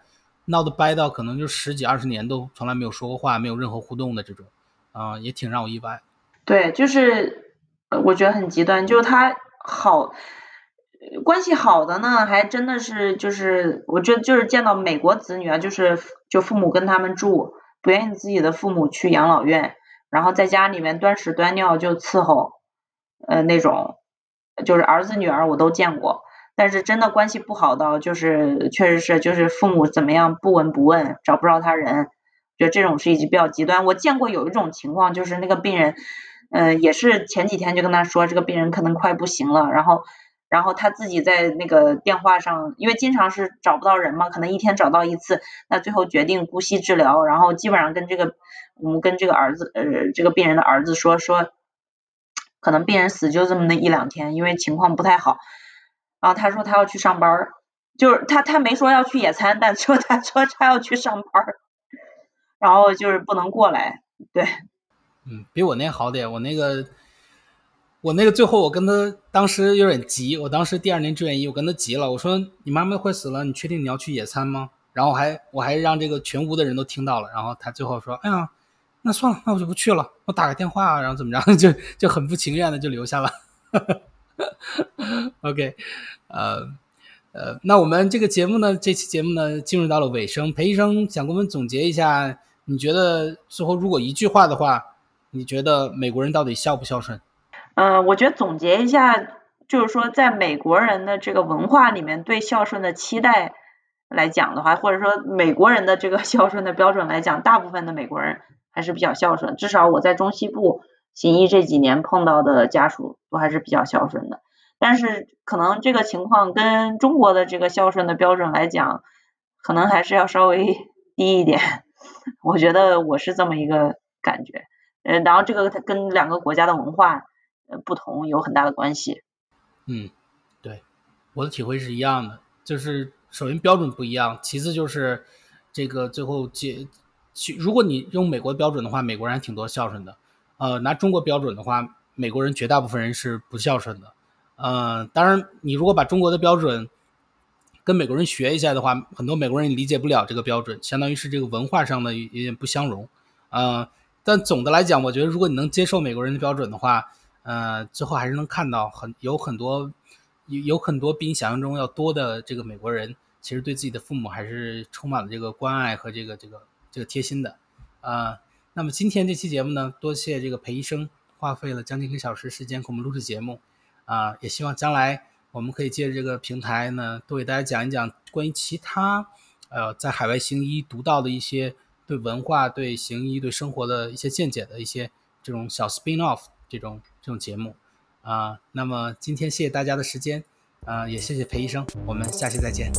闹得掰到可能就十几二十年都从来没有说过话，没有任何互动的这种，啊，也挺让我意外。
对，就是我觉得很极端，就是他好关系好的呢，还真的是就是我觉得就是见到美国子女啊，就是就父母跟他们住，不愿意自己的父母去养老院，然后在家里面端屎端尿就伺候，呃那种就是儿子女儿我都见过，但是真的关系不好到就是确实是就是父母怎么样不闻不问，找不着他人，觉得这种是已经比较极端。我见过有一种情况，就是那个病人。嗯，也是前几天就跟他说，这个病人可能快不行了，然后，然后他自己在那个电话上，因为经常是找不到人嘛，可能一天找到一次，那最后决定姑息治疗，然后基本上跟这个我们跟这个儿子，呃，这个病人的儿子说说，可能病人死就这么那一两天，因为情况不太好，然后他说他要去上班，就是他他没说要去野餐，但说他说他要去上班儿，然后就是不能过来，对，
嗯，比我那好点，我那个。我那个最后，我跟他当时有点急，我当时第二年志愿役，我跟他急了，我说你妈妈快死了，你确定你要去野餐吗？然后还我还让这个全屋的人都听到了，然后他最后说，哎呀，那算了，那我就不去了，我打个电话，然后怎么着，就就很不情愿的就留下了。OK，呃呃，那我们这个节目呢，这期节目呢进入到了尾声，裴医生想跟我们总结一下，你觉得最后如果一句话的话，你觉得美国人到底孝不孝顺？
呃，我觉得总结一下，就是说，在美国人的这个文化里面，对孝顺的期待来讲的话，或者说美国人的这个 孝顺的标准来讲，大部分的美国人还是比较孝顺。至少我在中西部行医这几年碰到的家属都还是比较孝顺的。但是可能这个情况跟中国的这个孝顺的标准来讲，可能还是要稍微 低一点。我觉得我是这么一个感觉。呃，然后这个跟两个国家的文化呃。不同有很大的关系。
嗯，对，我的体会是一样的，就是首先标准不一样，其次就是这个最后结，如果你用美国标准的话，美国人还挺多孝顺的。呃，拿中国标准的话，美国人绝大部分人是不孝顺的。呃，当然，你如果把中国的标准跟美国人学一下的话，很多美国人理解不了这个标准，相当于是这个文化上的有点不相容。呃，但总的来讲，我觉得如果你能接受美国人的标准的话，呃，最后还是能看到很有很多有有很多比你想象中要多的这个美国人，其实对自己的父母还是充满了这个关爱和这个这个这个贴心的。啊，那么今天这期节目呢，多谢这个裴医生花费了将近一个小时时间给我们录制节目。啊，也希望将来我们可以借着这个平台呢，多给大家讲一讲关于其他呃在海外行医读到的一些对文化、对行医、对生活的一些见解的一些这种小 spin off 这种。这种节目，啊，那么今天谢谢大家的时间，啊，也谢谢裴医生，我们下期再见。